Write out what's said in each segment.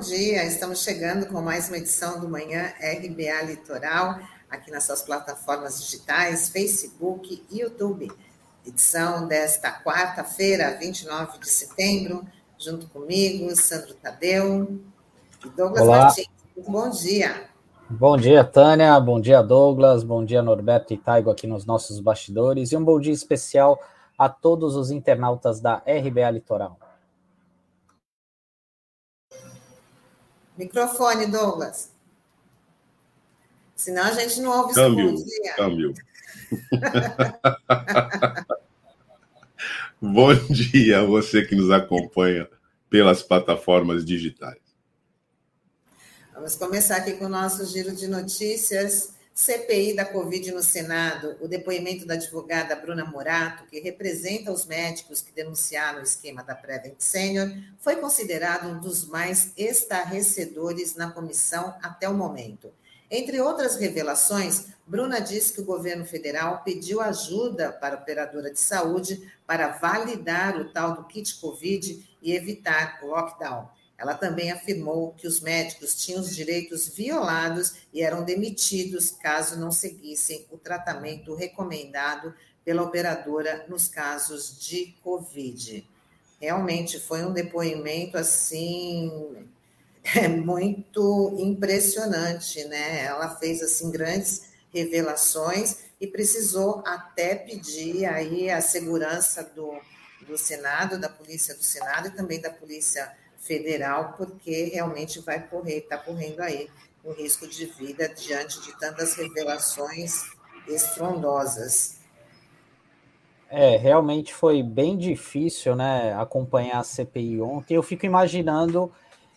dia. Estamos chegando com mais uma edição do Manhã RBA Litoral, aqui nas suas plataformas digitais, Facebook e YouTube. Edição desta quarta-feira, 29 de setembro, junto comigo, Sandro Tadeu e Douglas Olá. Martins. Bom dia. Bom dia, Tânia. Bom dia, Douglas. Bom dia, Norberto e Taigo aqui nos nossos bastidores. E um bom dia especial a todos os internautas da RBA Litoral. Microfone, Douglas. Senão a gente não ouve câmbio, dia. Câmbio. Bom dia a você que nos acompanha pelas plataformas digitais. Vamos começar aqui com o nosso giro de notícias. CPI da Covid no Senado, o depoimento da advogada Bruna Morato, que representa os médicos que denunciaram o esquema da Prevent Senior, foi considerado um dos mais estarrecedores na comissão até o momento. Entre outras revelações, Bruna disse que o governo federal pediu ajuda para a operadora de saúde para validar o tal do kit Covid e evitar o lockdown. Ela também afirmou que os médicos tinham os direitos violados e eram demitidos caso não seguissem o tratamento recomendado pela operadora nos casos de Covid. Realmente foi um depoimento assim é muito impressionante, né? Ela fez assim grandes revelações e precisou até pedir aí a segurança do, do Senado, da Polícia do Senado e também da Polícia federal, porque realmente vai correr, está correndo aí um risco de vida diante de tantas revelações estrondosas. É, realmente foi bem difícil, né, acompanhar a CPI ontem. Eu fico imaginando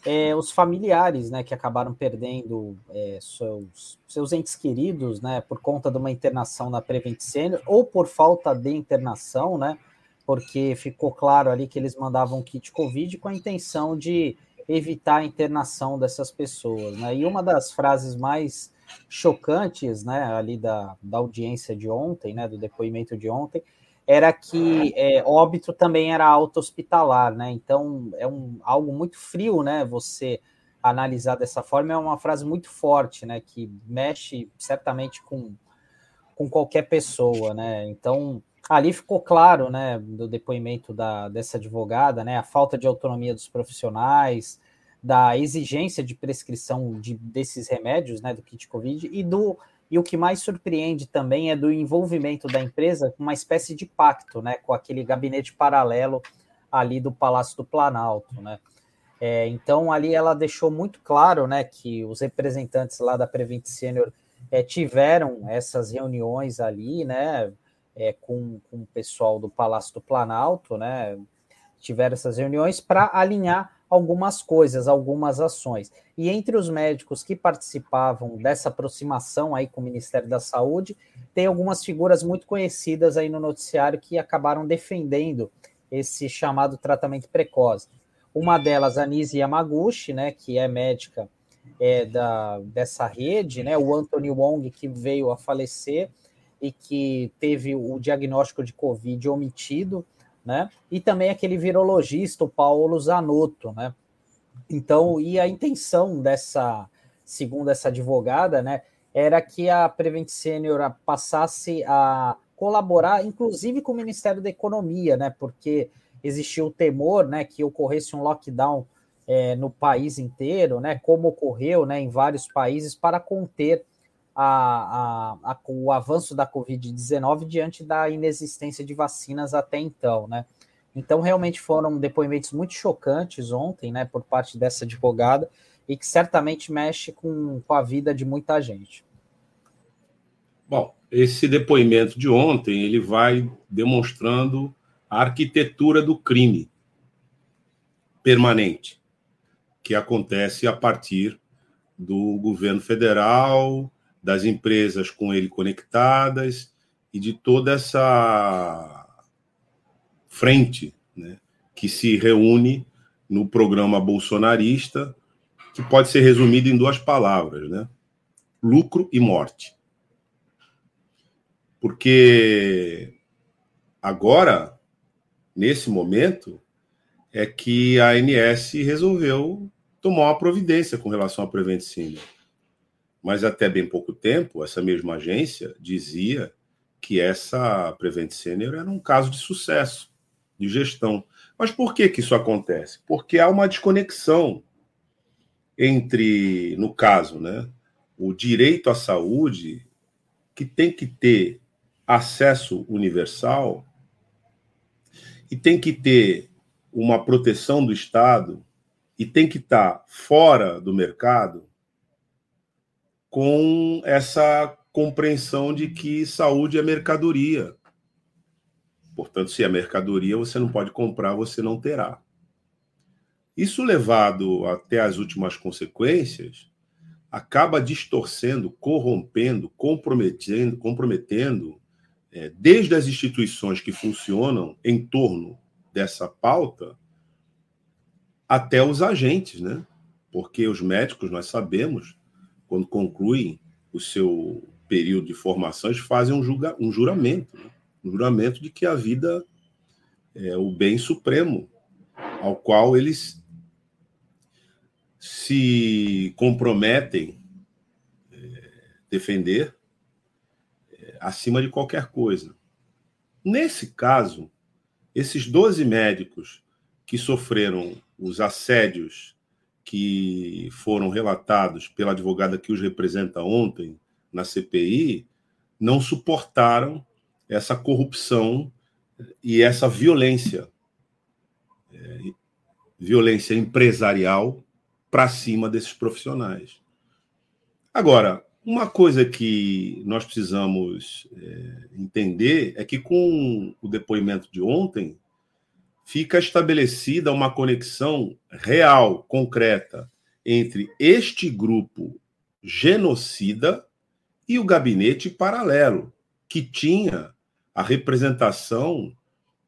é, os familiares, né, que acabaram perdendo é, seus, seus entes queridos, né, por conta de uma internação na Prevent Senior ou por falta de internação, né, porque ficou claro ali que eles mandavam kit Covid com a intenção de evitar a internação dessas pessoas. Né? E uma das frases mais chocantes né, ali da, da audiência de ontem, né, do depoimento de ontem, era que é, óbito também era auto-hospitalar, né? Então é um, algo muito frio, né? Você analisar dessa forma é uma frase muito forte, né? Que mexe certamente com, com qualquer pessoa, né? Então ali ficou claro, né, do depoimento da, dessa advogada, né, a falta de autonomia dos profissionais, da exigência de prescrição de, desses remédios, né, do kit COVID, e do e o que mais surpreende também é do envolvimento da empresa com uma espécie de pacto, né, com aquele gabinete paralelo ali do Palácio do Planalto, né. É, então ali ela deixou muito claro, né, que os representantes lá da Prevent Senior é, tiveram essas reuniões ali, né, é, com, com o pessoal do Palácio do Planalto, né? Tiveram essas reuniões para alinhar algumas coisas, algumas ações. E entre os médicos que participavam dessa aproximação aí com o Ministério da Saúde, tem algumas figuras muito conhecidas aí no noticiário que acabaram defendendo esse chamado tratamento precoce. Uma delas, a Nise Yamaguchi, né, que é médica é, da, dessa rede, né, o Anthony Wong, que veio a falecer, e que teve o diagnóstico de Covid omitido, né? E também aquele virologista, o Paulo Zanotto, né? Então, e a intenção dessa, segundo essa advogada, né, era que a Prevent Senior passasse a colaborar, inclusive com o Ministério da Economia, né? Porque existiu o temor, né, que ocorresse um lockdown é, no país inteiro, né? Como ocorreu, né, em vários países para conter a, a, a, o avanço da Covid-19 diante da inexistência de vacinas até então, né? Então, realmente foram depoimentos muito chocantes ontem, né, por parte dessa advogada, e que certamente mexe com, com a vida de muita gente. Bom, esse depoimento de ontem, ele vai demonstrando a arquitetura do crime permanente, que acontece a partir do governo federal, das empresas com ele conectadas e de toda essa frente né, que se reúne no programa bolsonarista, que pode ser resumido em duas palavras, né? Lucro e morte. Porque agora, nesse momento, é que a ANS resolveu tomar uma providência com relação à Prevent Senior. Mas até bem pouco tempo, essa mesma agência dizia que essa Prevent Senior era um caso de sucesso, de gestão. Mas por que, que isso acontece? Porque há uma desconexão entre, no caso, né, o direito à saúde, que tem que ter acesso universal e tem que ter uma proteção do Estado e tem que estar fora do mercado com essa compreensão de que saúde é mercadoria. Portanto, se é mercadoria, você não pode comprar, você não terá. Isso levado até as últimas consequências, acaba distorcendo, corrompendo, comprometendo, comprometendo é, desde as instituições que funcionam em torno dessa pauta até os agentes, né? Porque os médicos, nós sabemos, quando concluem o seu período de formação, eles fazem um, julga, um juramento, né? um juramento de que a vida é o bem supremo ao qual eles se comprometem é, defender é, acima de qualquer coisa. Nesse caso, esses 12 médicos que sofreram os assédios que foram relatados pela advogada que os representa ontem na CPI não suportaram essa corrupção e essa violência, é, violência empresarial para cima desses profissionais. Agora, uma coisa que nós precisamos é, entender é que com o depoimento de ontem fica estabelecida uma conexão real, concreta, entre este grupo genocida e o gabinete paralelo, que tinha a representação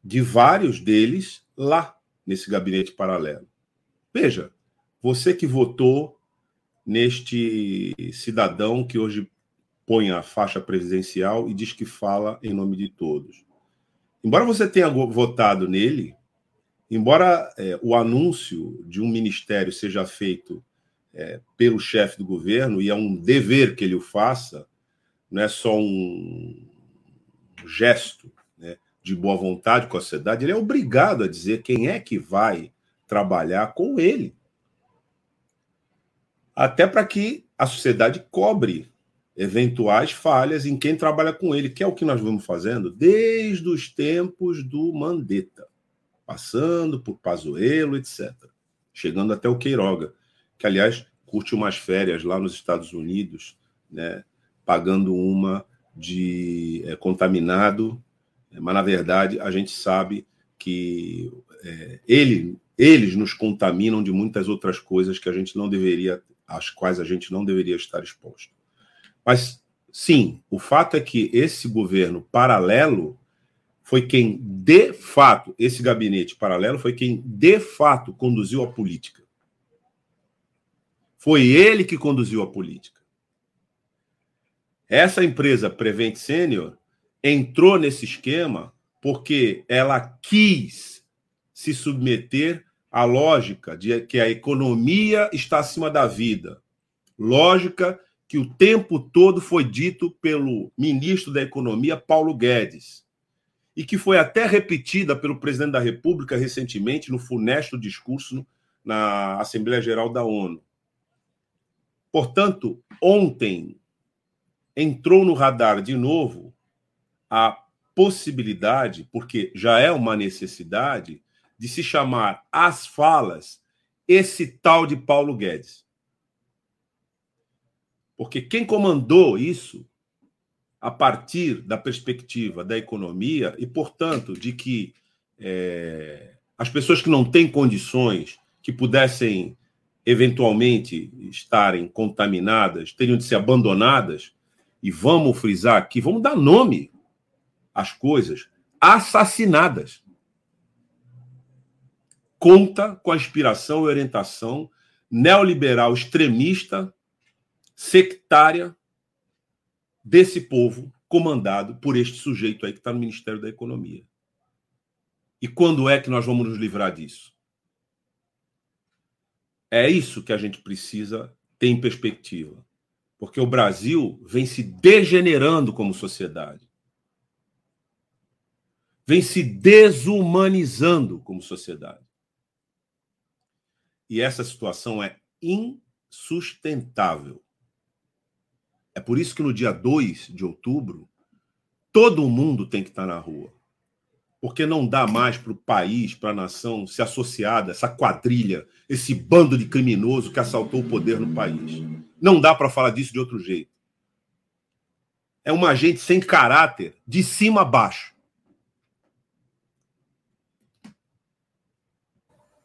de vários deles lá nesse gabinete paralelo. Veja, você que votou neste cidadão que hoje põe a faixa presidencial e diz que fala em nome de todos. Embora você tenha votado nele, embora é, o anúncio de um ministério seja feito é, pelo chefe do governo, e é um dever que ele o faça, não é só um gesto né, de boa vontade com a sociedade, ele é obrigado a dizer quem é que vai trabalhar com ele. Até para que a sociedade cobre eventuais falhas em quem trabalha com ele, que é o que nós vamos fazendo desde os tempos do Mandetta, passando por Pazuello, etc., chegando até o Queiroga, que aliás curte umas férias lá nos Estados Unidos, né, pagando uma de é, contaminado, mas na verdade a gente sabe que é, ele, eles nos contaminam de muitas outras coisas que a gente não deveria às quais a gente não deveria estar exposto. Mas, sim, o fato é que esse governo paralelo foi quem, de fato, esse gabinete paralelo foi quem, de fato, conduziu a política. Foi ele que conduziu a política. Essa empresa Prevent Senior entrou nesse esquema porque ela quis se submeter a lógica de que a economia está acima da vida. Lógica que o tempo todo foi dito pelo ministro da Economia, Paulo Guedes, e que foi até repetida pelo presidente da República recentemente no funesto discurso na Assembleia Geral da ONU. Portanto, ontem entrou no radar de novo a possibilidade, porque já é uma necessidade, de se chamar as falas esse tal de Paulo Guedes. Porque quem comandou isso a partir da perspectiva da economia e, portanto, de que é, as pessoas que não têm condições, que pudessem eventualmente estarem contaminadas, teriam de ser abandonadas, e vamos frisar aqui, vamos dar nome às coisas, assassinadas. Conta com a inspiração e orientação neoliberal extremista, sectária desse povo comandado por este sujeito aí que está no Ministério da Economia. E quando é que nós vamos nos livrar disso? É isso que a gente precisa ter em perspectiva. Porque o Brasil vem se degenerando como sociedade. Vem se desumanizando como sociedade. E essa situação é insustentável. É por isso que no dia 2 de outubro, todo mundo tem que estar na rua. Porque não dá mais para o país, para a nação se associar a essa quadrilha, esse bando de criminoso que assaltou o poder no país. Não dá para falar disso de outro jeito. É uma gente sem caráter, de cima a baixo.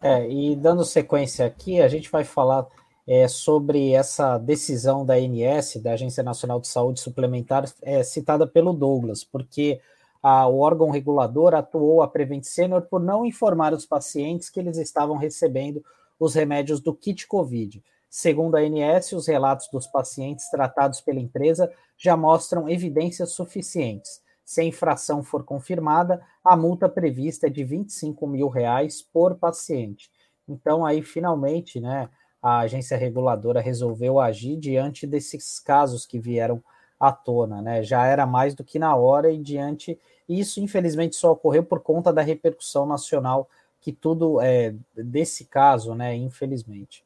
É, e dando sequência aqui, a gente vai falar é, sobre essa decisão da ANS, da Agência Nacional de Saúde Suplementar, é, citada pelo Douglas, porque a, o órgão regulador atuou a Prevent Senior por não informar os pacientes que eles estavam recebendo os remédios do kit Covid. Segundo a ANS, os relatos dos pacientes tratados pela empresa já mostram evidências suficientes. Se a infração for confirmada, a multa prevista é de 25 mil reais por paciente. Então, aí, finalmente, né, a agência reguladora resolveu agir diante desses casos que vieram à tona, né? Já era mais do que na hora e diante isso, infelizmente, só ocorreu por conta da repercussão nacional que tudo é desse caso, né? Infelizmente.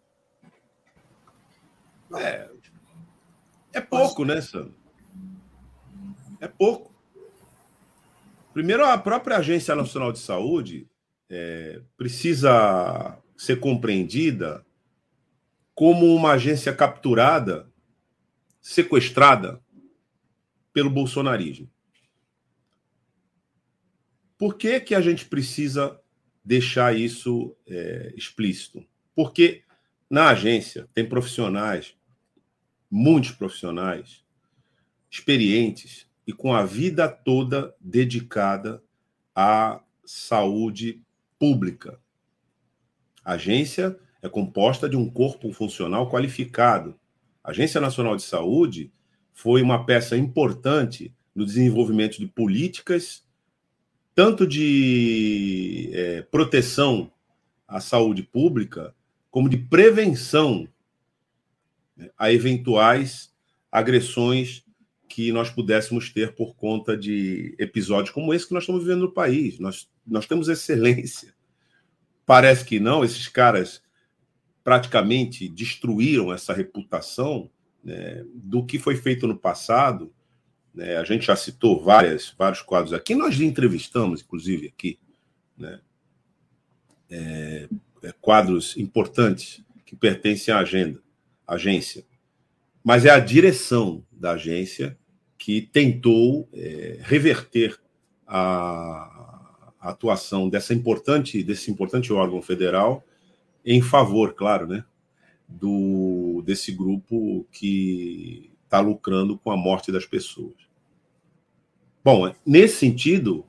É, é pouco, né, Sandro? É pouco. Primeiro, a própria Agência Nacional de Saúde é, precisa ser compreendida como uma agência capturada, sequestrada pelo bolsonarismo. Por que, que a gente precisa deixar isso é, explícito? Porque na agência tem profissionais, muitos profissionais, experientes, e com a vida toda dedicada à saúde pública. A agência é composta de um corpo funcional qualificado. A Agência Nacional de Saúde foi uma peça importante no desenvolvimento de políticas, tanto de é, proteção à saúde pública, como de prevenção né, a eventuais agressões que nós pudéssemos ter por conta de episódios como esse que nós estamos vivendo no país. Nós, nós temos excelência. Parece que não, esses caras praticamente destruíram essa reputação né, do que foi feito no passado. Né? A gente já citou várias, vários quadros aqui, nós entrevistamos, inclusive, aqui, né? é, é, quadros importantes que pertencem à agenda, agência. Mas é a direção da agência que tentou é, reverter a, a, atuação dessa importante, desse importante órgão federal em favor, claro, né, do desse grupo que está lucrando com a morte das pessoas. Bom, nesse sentido,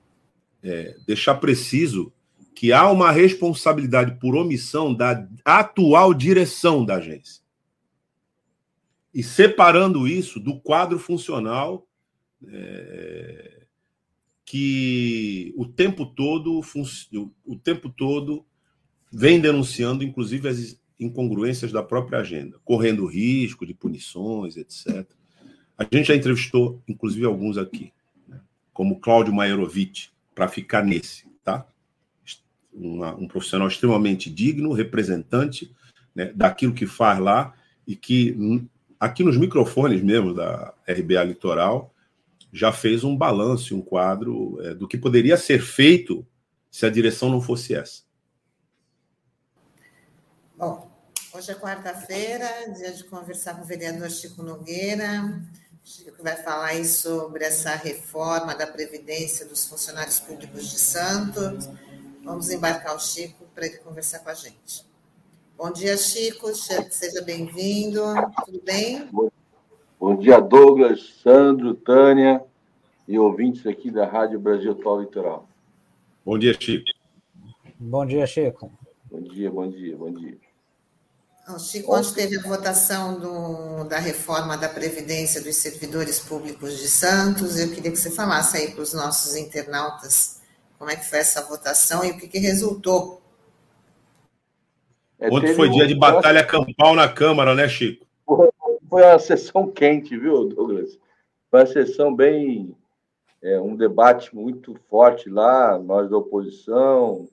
é, deixar preciso que há uma responsabilidade por omissão da atual direção da agência e separando isso do quadro funcional é, que o tempo todo o tempo todo vem denunciando, inclusive as incongruências da própria agenda, correndo risco de punições, etc. A gente já entrevistou, inclusive, alguns aqui, né? como Cláudio Maierovic, para ficar nesse, tá? Uma, um profissional extremamente digno, representante né, daquilo que faz lá e que aqui nos microfones mesmo da RBA Litoral, já fez um balanço, um quadro é, do que poderia ser feito se a direção não fosse essa. Bom, hoje é quarta-feira, dia de conversar com o vereador Chico Nogueira. Chico vai falar aí sobre essa reforma da Previdência dos funcionários públicos de Santos. Vamos embarcar o Chico para ele conversar com a gente. Bom dia, Chico. Seja bem-vindo. Tudo bem? Bom dia, Douglas, Sandro, Tânia e ouvintes aqui da Rádio Brasil Atual Litoral. Bom dia, Chico. Bom dia, Chico. Bom dia, bom dia, bom dia. Chico, ontem teve a votação do, da reforma da Previdência dos Servidores Públicos de Santos. Eu queria que você falasse aí para os nossos internautas como é que foi essa votação e o que, que resultou É, Ontem foi um... dia de batalha campal na Câmara, né, Chico? Foi uma sessão quente, viu, Douglas? Foi uma sessão bem. É, um debate muito forte lá, nós da oposição,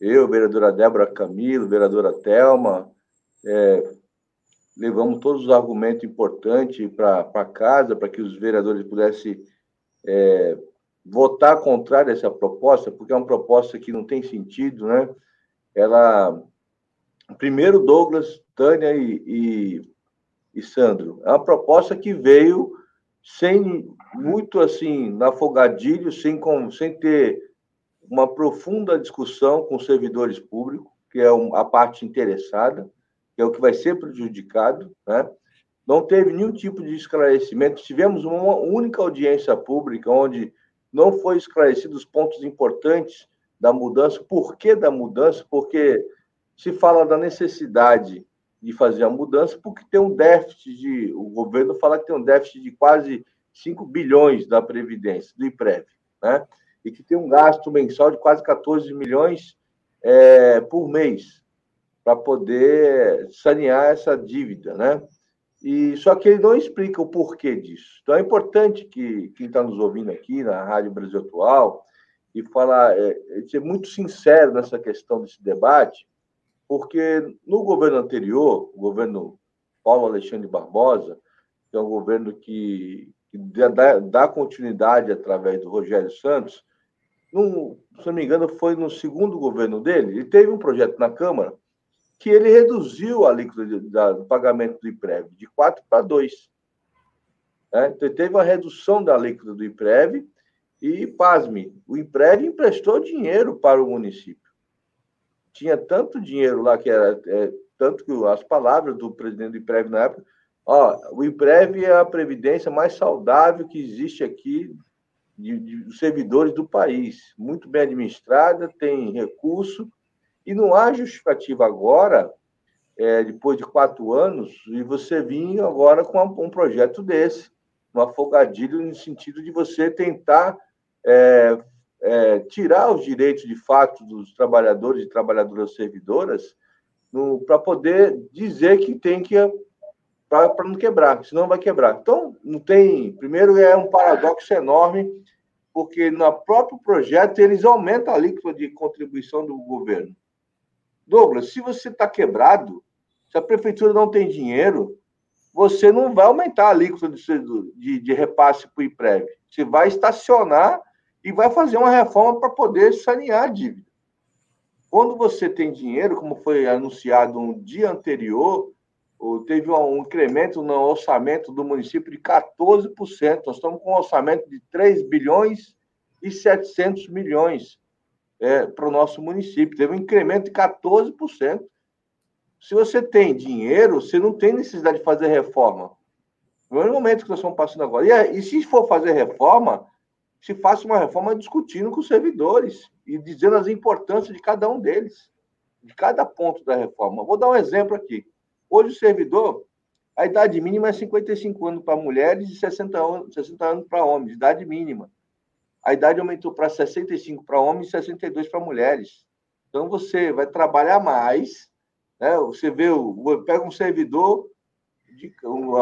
eu, vereadora Débora Camilo, vereadora Telma, é, levamos todos os argumentos importantes para casa, para que os vereadores pudessem é, votar contrário a essa proposta, porque é uma proposta que não tem sentido, né? Ela. Primeiro, Douglas, Tânia e, e, e Sandro, é uma proposta que veio sem muito assim, na afogadilho, sem, com, sem ter uma profunda discussão com os servidores públicos, que é a parte interessada que é o que vai ser prejudicado, né? Não teve nenhum tipo de esclarecimento. Tivemos uma única audiência pública onde não foi esclarecido os pontos importantes da mudança. Por que da mudança? Porque se fala da necessidade de fazer a mudança, porque tem um déficit de. O governo fala que tem um déficit de quase 5 bilhões da Previdência, do IPREV, né? E que tem um gasto mensal de quase 14 milhões é, por mês para poder sanear essa dívida, né? E só que ele não explica o porquê disso. Então é importante que quem está nos ouvindo aqui na Rádio Brasil Atual e falar, é, é, ser muito sincero nessa questão desse debate, porque no governo anterior, o governo Paulo Alexandre Barbosa, que é um governo que, que dá, dá, continuidade através do Rogério Santos, num, se não me engano, foi no segundo governo dele, ele teve um projeto na Câmara que ele reduziu a alíquota do pagamento do IPREV de 4 para 2. É, então, teve uma redução da alíquota do IPREV e, pasme, o IPREV emprestou dinheiro para o município. Tinha tanto dinheiro lá que era. É, tanto que as palavras do presidente do IPREV na época, ó, o IPREV é a previdência mais saudável que existe aqui de, de, servidores do país. Muito bem administrada, tem recurso e não há justificativa agora, é, depois de quatro anos, e você vir agora com um projeto desse, um afogadilho no sentido de você tentar é, é, tirar os direitos de fato dos trabalhadores e trabalhadoras servidoras para poder dizer que tem que para não quebrar, senão vai quebrar. Então, não tem. Primeiro, é um paradoxo enorme, porque no próprio projeto eles aumentam a alíquota de contribuição do governo. Douglas, se você está quebrado, se a prefeitura não tem dinheiro, você não vai aumentar a alíquota de, de, de repasse para o IPREV. Você vai estacionar e vai fazer uma reforma para poder sanear a dívida. Quando você tem dinheiro, como foi anunciado no dia anterior, teve um incremento no orçamento do município de 14%. Nós estamos com um orçamento de 3 bilhões e 700 milhões é, para o nosso município. Teve um incremento de 14%. Se você tem dinheiro, você não tem necessidade de fazer reforma. No momento que nós estamos passando agora. E, e se for fazer reforma, se faça uma reforma discutindo com os servidores e dizendo as importâncias de cada um deles, de cada ponto da reforma. Vou dar um exemplo aqui. Hoje o servidor, a idade mínima é 55 anos para mulheres e 60 anos, 60 anos para homens, idade mínima a idade aumentou para 65 para homens e 62 para mulheres. Então você vai trabalhar mais, né? Você vê, pega um servidor de,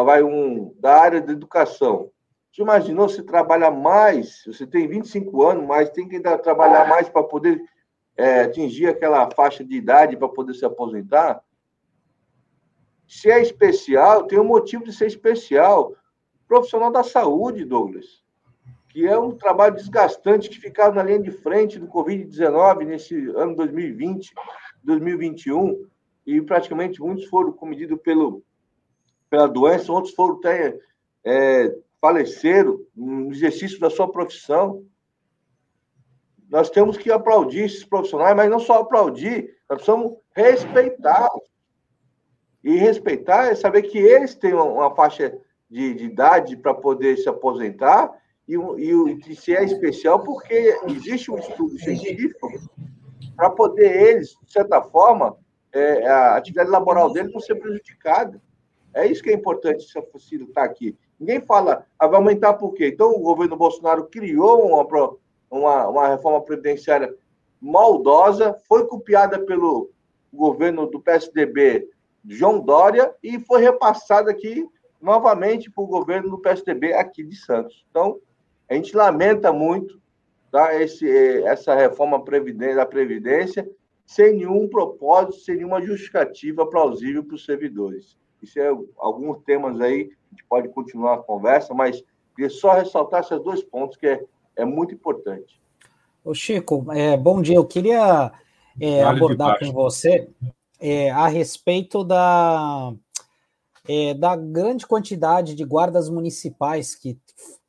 vai um da área da educação. Você imaginou se trabalha mais? Você tem 25 anos, mas tem que ainda trabalhar mais para poder é, atingir aquela faixa de idade para poder se aposentar? Se é especial, tem um motivo de ser especial. Profissional da saúde, Douglas que é um trabalho desgastante que ficaram na linha de frente do Covid-19 nesse ano 2020, 2021, e praticamente muitos foram cometidos pelo, pela doença, outros foram até é, faleceram no exercício da sua profissão. Nós temos que aplaudir esses profissionais, mas não só aplaudir, nós precisamos respeitá-los. E respeitar é saber que eles têm uma faixa de, de idade para poder se aposentar e, e, e se é especial porque existe um estudo científico para poder eles, de certa forma, é, a atividade laboral deles não ser prejudicada. É isso que é importante se estar aqui. Ninguém fala, ah, vai aumentar por quê? Então, o governo Bolsonaro criou uma, uma, uma reforma previdenciária maldosa, foi copiada pelo, governo do PSDB João Dória e foi repassada aqui novamente para o governo do PSDB aqui de Santos. Então, a gente lamenta muito tá, esse, essa reforma da Previdência sem nenhum propósito, sem nenhuma justificativa plausível para os servidores. Isso é alguns temas aí, a gente pode continuar a conversa, mas queria só ressaltar esses dois pontos que é, é muito importante. Ô Chico, é, bom dia. Eu queria é, abordar com você é, a respeito da, é, da grande quantidade de guardas municipais que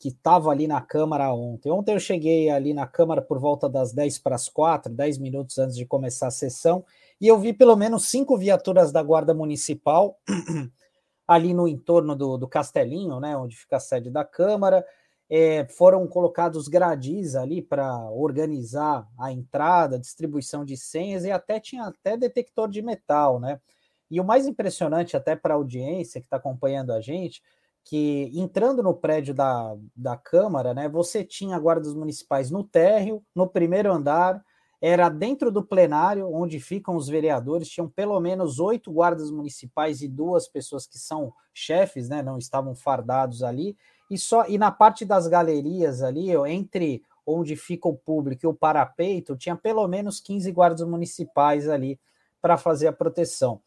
que estava ali na Câmara ontem. Ontem eu cheguei ali na Câmara por volta das 10 para as 4, 10 minutos antes de começar a sessão, e eu vi pelo menos cinco viaturas da Guarda Municipal ali no entorno do, do Castelinho, né, onde fica a sede da Câmara. É, foram colocados gradis ali para organizar a entrada, distribuição de senhas e até tinha até detector de metal, né? E o mais impressionante até para a audiência que está acompanhando a gente que entrando no prédio da, da Câmara, né, você tinha guardas municipais no térreo, no primeiro andar, era dentro do plenário, onde ficam os vereadores, tinham pelo menos oito guardas municipais e duas pessoas que são chefes, né, não estavam fardados ali, e só e na parte das galerias ali, entre onde fica o público e o parapeito, tinha pelo menos 15 guardas municipais ali para fazer a proteção.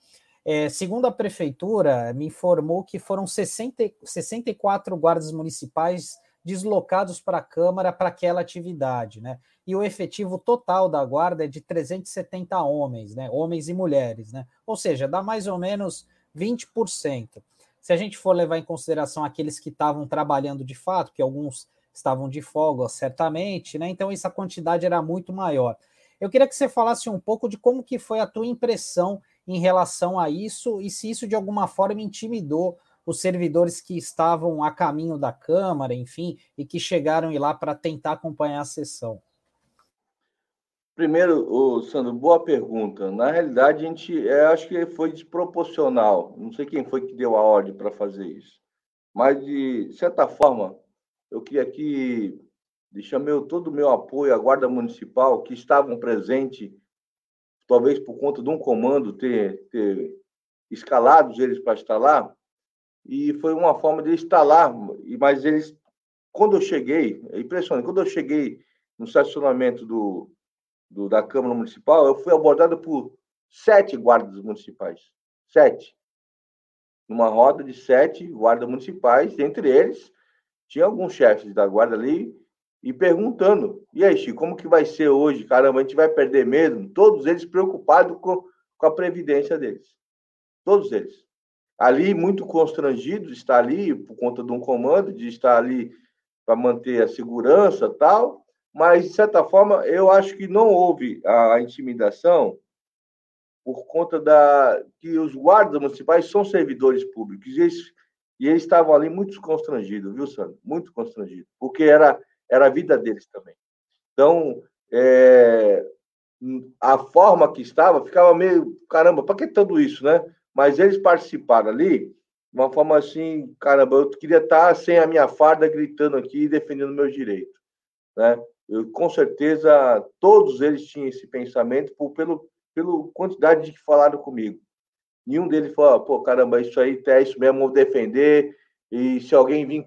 É, segundo a prefeitura, me informou que foram 60, 64 guardas municipais deslocados para a Câmara para aquela atividade, né? E o efetivo total da guarda é de 370 homens, né? Homens e mulheres, né? Ou seja, dá mais ou menos 20%. Se a gente for levar em consideração aqueles que estavam trabalhando de fato, que alguns estavam de folga, certamente, né? Então essa quantidade era muito maior. Eu queria que você falasse um pouco de como que foi a tua impressão em relação a isso e se isso de alguma forma intimidou os servidores que estavam a caminho da Câmara, enfim, e que chegaram lá para tentar acompanhar a sessão. Primeiro, Sandro, boa pergunta. Na realidade, a gente, é, acho que foi desproporcional. Não sei quem foi que deu a ordem para fazer isso, mas de certa forma, eu queria aqui deixar meu, todo o meu apoio à Guarda Municipal que estavam presentes talvez por conta de um comando ter, ter eles para estar lá, e foi uma forma de lá, mas eles, quando eu cheguei, é impressionante, quando eu cheguei no estacionamento do, do, da Câmara Municipal, eu fui abordado por sete guardas municipais, sete, numa roda de sete guardas municipais, entre eles tinha alguns chefes da guarda ali, e perguntando: e aí, Chico, como que vai ser hoje? Caramba, a gente vai perder mesmo? Todos eles preocupados com, com a previdência deles. Todos eles. Ali, muito constrangidos, está ali por conta de um comando, de estar ali para manter a segurança tal, mas, de certa forma, eu acho que não houve a, intimidação por conta da que os guardas municipais são servidores públicos e eles, e eles estavam ali muito constrangidos, viu, Sandro? Muito constrangidos, porque era era a vida deles também. Então, é, a forma que estava ficava meio, caramba, para que tudo isso, né? Mas eles participaram ali de uma forma assim, caramba, eu queria estar sem a minha farda gritando aqui e defendendo meus direitos, né? Eu, com certeza, todos eles tinham esse pensamento por, pelo, pela quantidade de que falaram comigo. Nenhum deles falou, pô, caramba, isso aí é isso mesmo, vou defender, e se alguém vir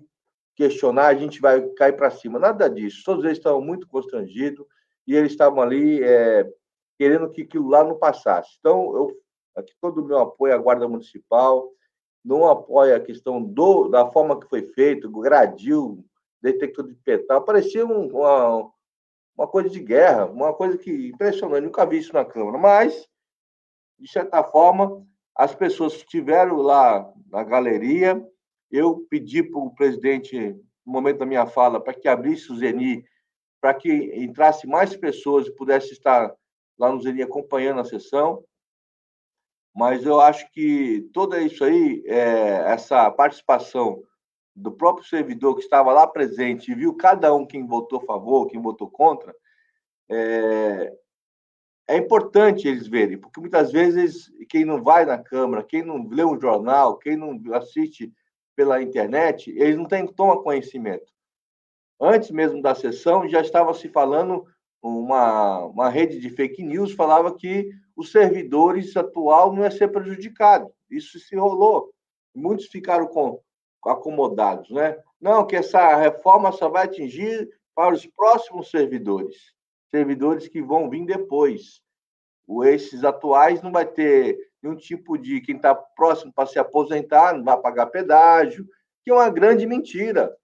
questionar, a gente vai cair para cima. Nada disso. Todos eles estavam muito constrangidos e eles estavam ali é, querendo que aquilo lá não passasse. Então, eu, aqui todo o meu apoio à Guarda Municipal, não apoio a questão do, da forma que foi feito, gradil, detector de petal, parecia um, uma, uma coisa de guerra, uma coisa que impressionante, nunca vi isso na Câmara, mas, de certa forma, as pessoas que estiveram lá na galeria, eu pedi para o presidente, no momento da minha fala, para que abrisse o Zeni, para que entrasse mais pessoas e pudesse estar lá no Zeni acompanhando a sessão. Mas eu acho que toda isso aí, é, essa participação do próprio servidor que estava lá presente e viu cada um quem votou a favor, quem votou contra, é, é importante eles verem, porque muitas vezes quem não vai na Câmara, quem não lê um jornal, quem não assiste pela internet, eles não têm, tomam conhecimento. Antes mesmo da sessão, já estava se falando uma, uma rede de fake news falava que os servidores atual não ia ser prejudicado. Isso se rolou. Muitos ficaram com, acomodados, né? Não, que essa reforma só vai atingir para os próximos servidores, servidores que vão vir depois. O, esses atuais não vai ter nenhum tipo de quem está próximo para se aposentar, não vai pagar pedágio, que é uma grande mentira.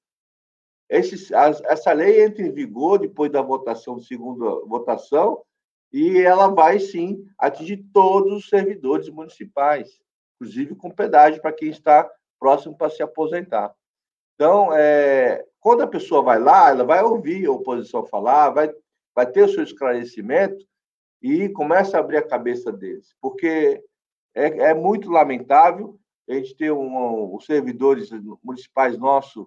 Esse, a, essa lei entra em vigor depois da votação, segunda votação, e ela vai sim atingir todos os servidores municipais, inclusive com pedágio para quem está próximo para se aposentar. Então, é, quando a pessoa vai lá, ela vai ouvir a oposição falar, vai, vai ter o seu esclarecimento e começa a abrir a cabeça deles, porque é, é muito lamentável a gente ter um, os servidores municipais nossos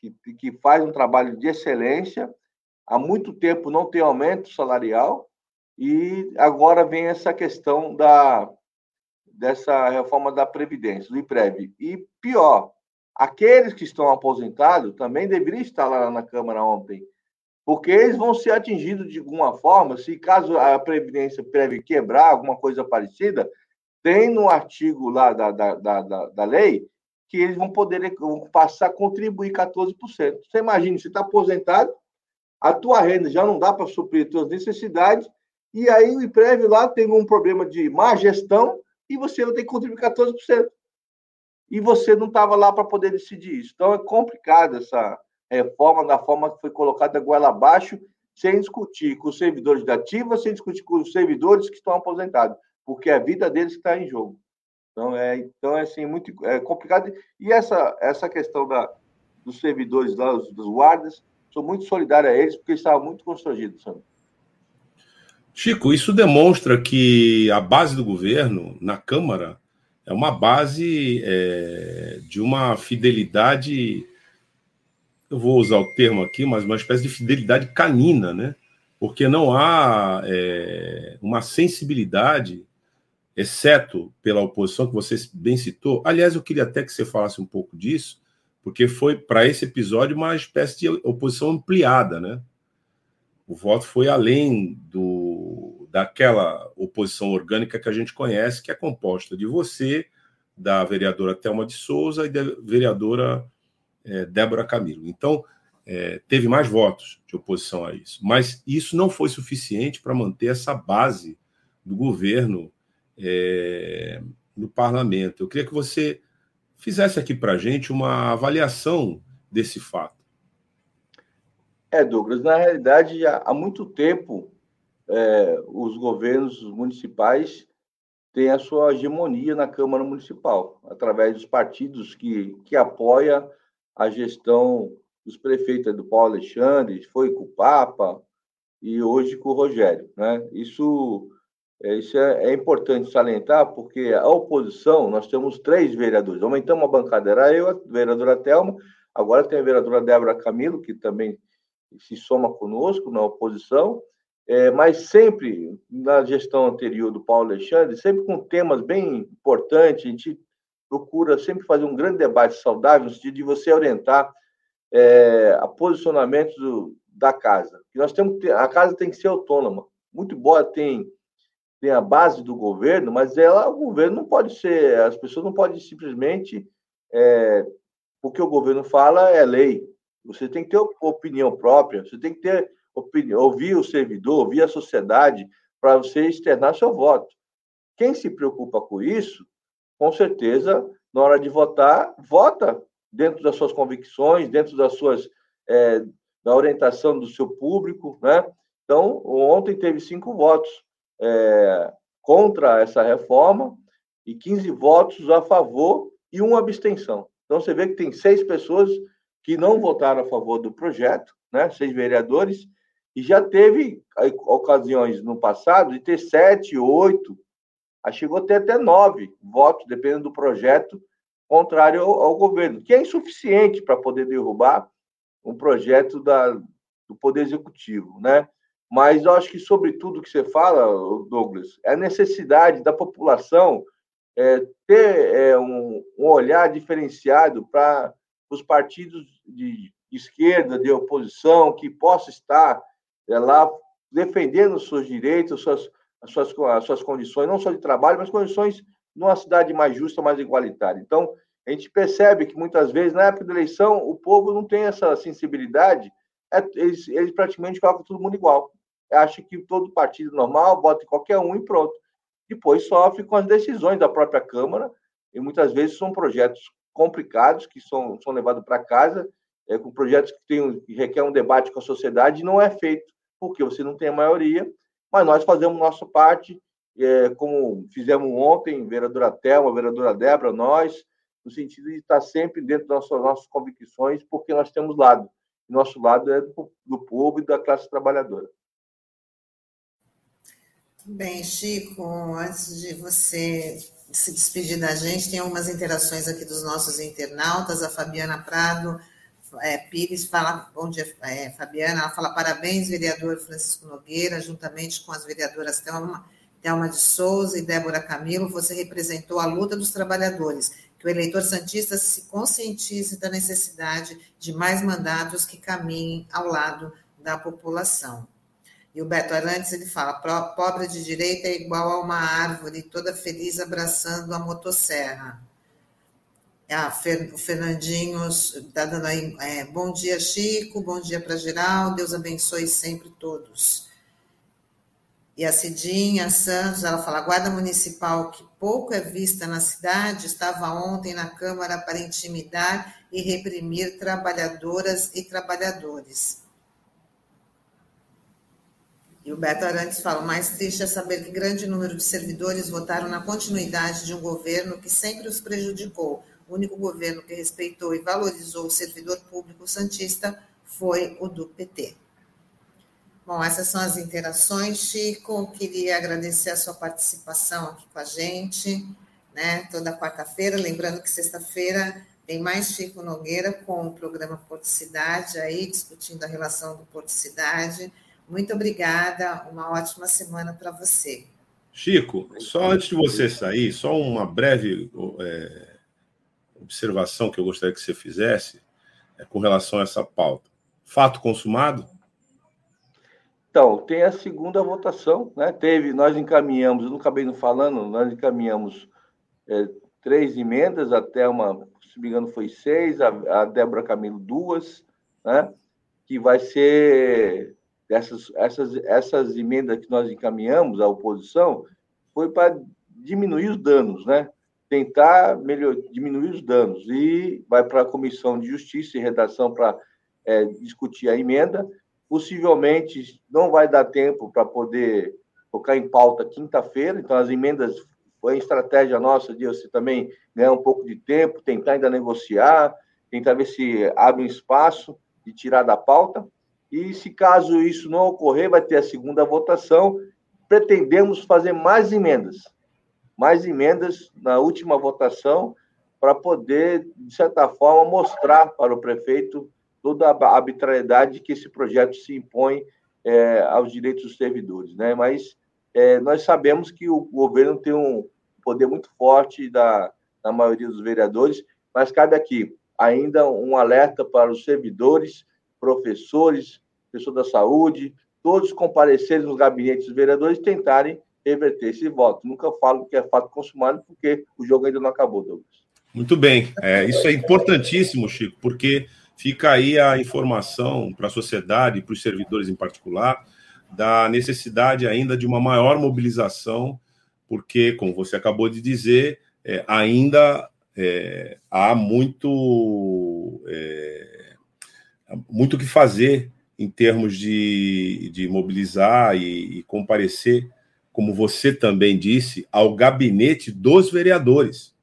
que, que faz um trabalho de excelência, há muito tempo não tem aumento salarial e agora vem essa questão da dessa reforma da previdência, do IPREV. E pior, aqueles que estão aposentados também deveriam estar lá na Câmara ontem, porque eles vão ser atingidos de alguma forma, se caso a Previdência Prévia quebrar, alguma coisa parecida, tem no artigo lá da, da, da, da, lei que eles vão poder vão passar a contribuir 14%. Você imagina, você está aposentado, a tua renda já não dá para suprir as tuas necessidades, e aí o IPREV lá tem um problema de má gestão e você vai ter que contribuir 14%. E você não estava lá para poder decidir isso. Então é complicado essa reforma da forma que foi colocada goela abaixo, sem discutir com os servidores da ativa, sem discutir com os servidores que estão aposentados porque a vida deles está em jogo. Então é, então é assim muito é complicado. E essa essa questão da dos servidores lá, dos, dos guardas, sou muito solidário a eles porque eles estavam muito constrangidos, sabe? Chico, isso demonstra que a base do governo na Câmara é uma base é, de uma fidelidade, eu vou usar o termo aqui, mas uma espécie de fidelidade canina, né? Porque não há é, uma sensibilidade exceto pela oposição que você bem citou. Aliás, eu queria até que você falasse um pouco disso, porque foi para esse episódio uma espécie de oposição ampliada, né? O voto foi além do daquela oposição orgânica que a gente conhece, que é composta de você, da vereadora Thelma de Souza e da vereadora é, Débora Camilo. Então, é, teve mais votos de oposição a isso. Mas isso não foi suficiente para manter essa base do governo é, no parlamento. Eu queria que você fizesse aqui para a gente uma avaliação desse fato. É, Douglas, na realidade, há muito tempo é, os governos municipais têm a sua hegemonia na Câmara Municipal, através dos partidos que, que apoia a gestão dos prefeitos do Paulo Alexandre, foi com o Papa e hoje com o Rogério. Né? Isso é, isso é, é, importante salientar, porque a oposição, nós temos três vereadores. Aumentamos a bancada, era eu, a vereadora Thelma, agora tem a vereadora Débora Camilo, que também se soma conosco na oposição, é, mas sempre, na gestão anterior do Paulo Alexandre, sempre com temas bem importantes, a gente procura sempre fazer um grande debate saudável, no sentido de você orientar é, a posicionamentos do, da casa. E nós temos a casa tem que ser autônoma. Muito boa tem tem a base do governo, mas ela, o governo não pode ser, as pessoas não podem simplesmente, é, o que o governo fala é lei. Você tem que ter opinião própria, você tem que ter opinião, ouvir o servidor, ouvir a sociedade, para você externar seu voto. Quem se preocupa com isso, com certeza, na hora de votar, vota dentro das suas convicções, dentro das suas é, da orientação do seu público, né? Então, ontem teve cinco votos é, contra essa reforma e 15 votos a favor e uma abstenção. Então, você vê que tem seis pessoas que não votaram a favor do projeto, né? seis vereadores, e já teve ocasiões no passado de ter sete, oito, chegou a ter até nove votos, dependendo do projeto, contrário ao, ao governo, que é insuficiente para poder derrubar um projeto da, do Poder Executivo, né? Mas eu acho que, sobre tudo que você fala, Douglas, é a necessidade da população é, ter é, um, um, olhar diferenciado para os partidos de esquerda, de oposição, que possa estar é, lá defendendo os seus direitos, as suas, as suas, as suas condições, não só de trabalho, mas condições numa cidade mais justa, mais igualitária. Então, a gente percebe que muitas vezes, na época da eleição, o povo não tem essa sensibilidade, é, eles, eles praticamente colocam todo mundo igual. Acha que todo partido normal, bota qualquer um e pronto. Depois sofre com as decisões da própria Câmara, e muitas vezes são projetos complicados que são, são levados para casa, é, com projetos que, tem, que requer um debate com a sociedade, e não é feito, porque você não tem a maioria, mas nós fazemos nossa parte, é, como fizemos ontem, vereadora Thelma, vereadora Débora, nós, no sentido de estar sempre dentro das nossas, nossas convicções, porque nós temos lado. Nosso lado é do, do povo e da classe trabalhadora. Bem, Chico, antes de você se despedir da gente, tem algumas interações aqui dos nossos internautas. A Fabiana Prado é, Pires fala, bom dia, é, Fabiana, ela fala parabéns, vereador Francisco Nogueira, juntamente com as vereadoras Thelma, Thelma de Souza e Débora Camilo, você representou a luta dos trabalhadores, que o eleitor santista se conscientize da necessidade de mais mandatos que caminhem ao lado da população. E o Beto Arantes, ele fala, pobre de direita é igual a uma árvore toda feliz abraçando a motosserra. Ah, o Fernandinho está dando aí, é, bom dia, Chico, bom dia para geral, Deus abençoe sempre todos. E a Cidinha Santos, ela fala, a guarda municipal, que pouco é vista na cidade, estava ontem na Câmara para intimidar e reprimir trabalhadoras e trabalhadores. E o Beto Arantes fala: o mais triste é saber que grande número de servidores votaram na continuidade de um governo que sempre os prejudicou. O único governo que respeitou e valorizou o servidor público santista foi o do PT. Bom, essas são as interações, Chico. Queria agradecer a sua participação aqui com a gente, né? Toda quarta-feira. Lembrando que sexta-feira tem mais Chico Nogueira com o programa Porto Cidade aí, discutindo a relação do Porto Cidade muito obrigada, uma ótima semana para você. Chico, só antes de você sair, só uma breve é, observação que eu gostaria que você fizesse é, com relação a essa pauta. Fato consumado? Então, tem a segunda votação, né? Teve, nós encaminhamos, eu não acabei não falando, nós encaminhamos é, três emendas, até uma, se me engano, foi seis, a, a Débora Camilo duas, né? Que vai ser dessas essas, essas emendas que nós encaminhamos à oposição foi para diminuir os danos, né? Tentar melhor, diminuir os danos. E vai para a Comissão de Justiça e Redação para é, discutir a emenda. Possivelmente não vai dar tempo para poder colocar em pauta quinta-feira, então as emendas foi estratégia nossa de você também ganhar um pouco de tempo, tentar ainda negociar, tentar ver se abre um espaço de tirar da pauta. E se caso isso não ocorrer, vai ter a segunda votação. Pretendemos fazer mais emendas, mais emendas na última votação, para poder, de certa forma, mostrar para o prefeito toda a arbitrariedade que esse projeto se impõe é, aos direitos dos servidores. Né? Mas é, nós sabemos que o governo tem um poder muito forte da, da maioria dos vereadores, mas cabe aqui ainda um alerta para os servidores professores, pessoas da saúde, todos comparecerem nos gabinetes dos vereadores e tentarem reverter esse voto. Nunca falo que é fato consumado, porque o jogo ainda não acabou, Douglas. Muito bem. É, isso é importantíssimo, Chico, porque fica aí a informação para a sociedade para os servidores em particular da necessidade ainda de uma maior mobilização, porque, como você acabou de dizer, é, ainda é, há muito é, muito o que fazer em termos de, de mobilizar e, e comparecer, como você também disse, ao gabinete dos vereadores.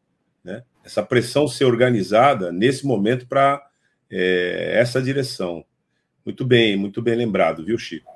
Né? Essa pressão ser organizada nesse momento para é, essa direção. Muito bem, muito bem lembrado, viu, Chico?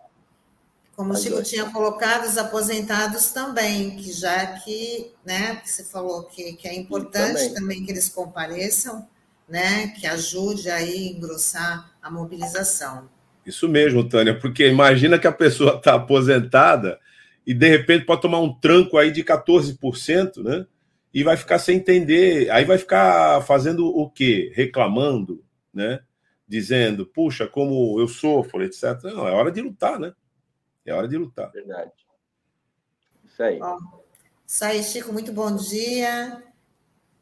Como o Chico tinha colocado, os aposentados também, que já que, né, você falou que, que é importante também. também que eles compareçam, né, que ajude aí a engrossar a mobilização. Isso mesmo, Tânia, porque imagina que a pessoa está aposentada e de repente pode tomar um tranco aí de 14%, né? E vai ficar sem entender, aí vai ficar fazendo o quê? Reclamando, né? Dizendo, puxa, como eu sofro, etc. Não, é hora de lutar, né? É hora de lutar. Verdade. Isso aí. Bom, isso aí, Chico, muito bom dia.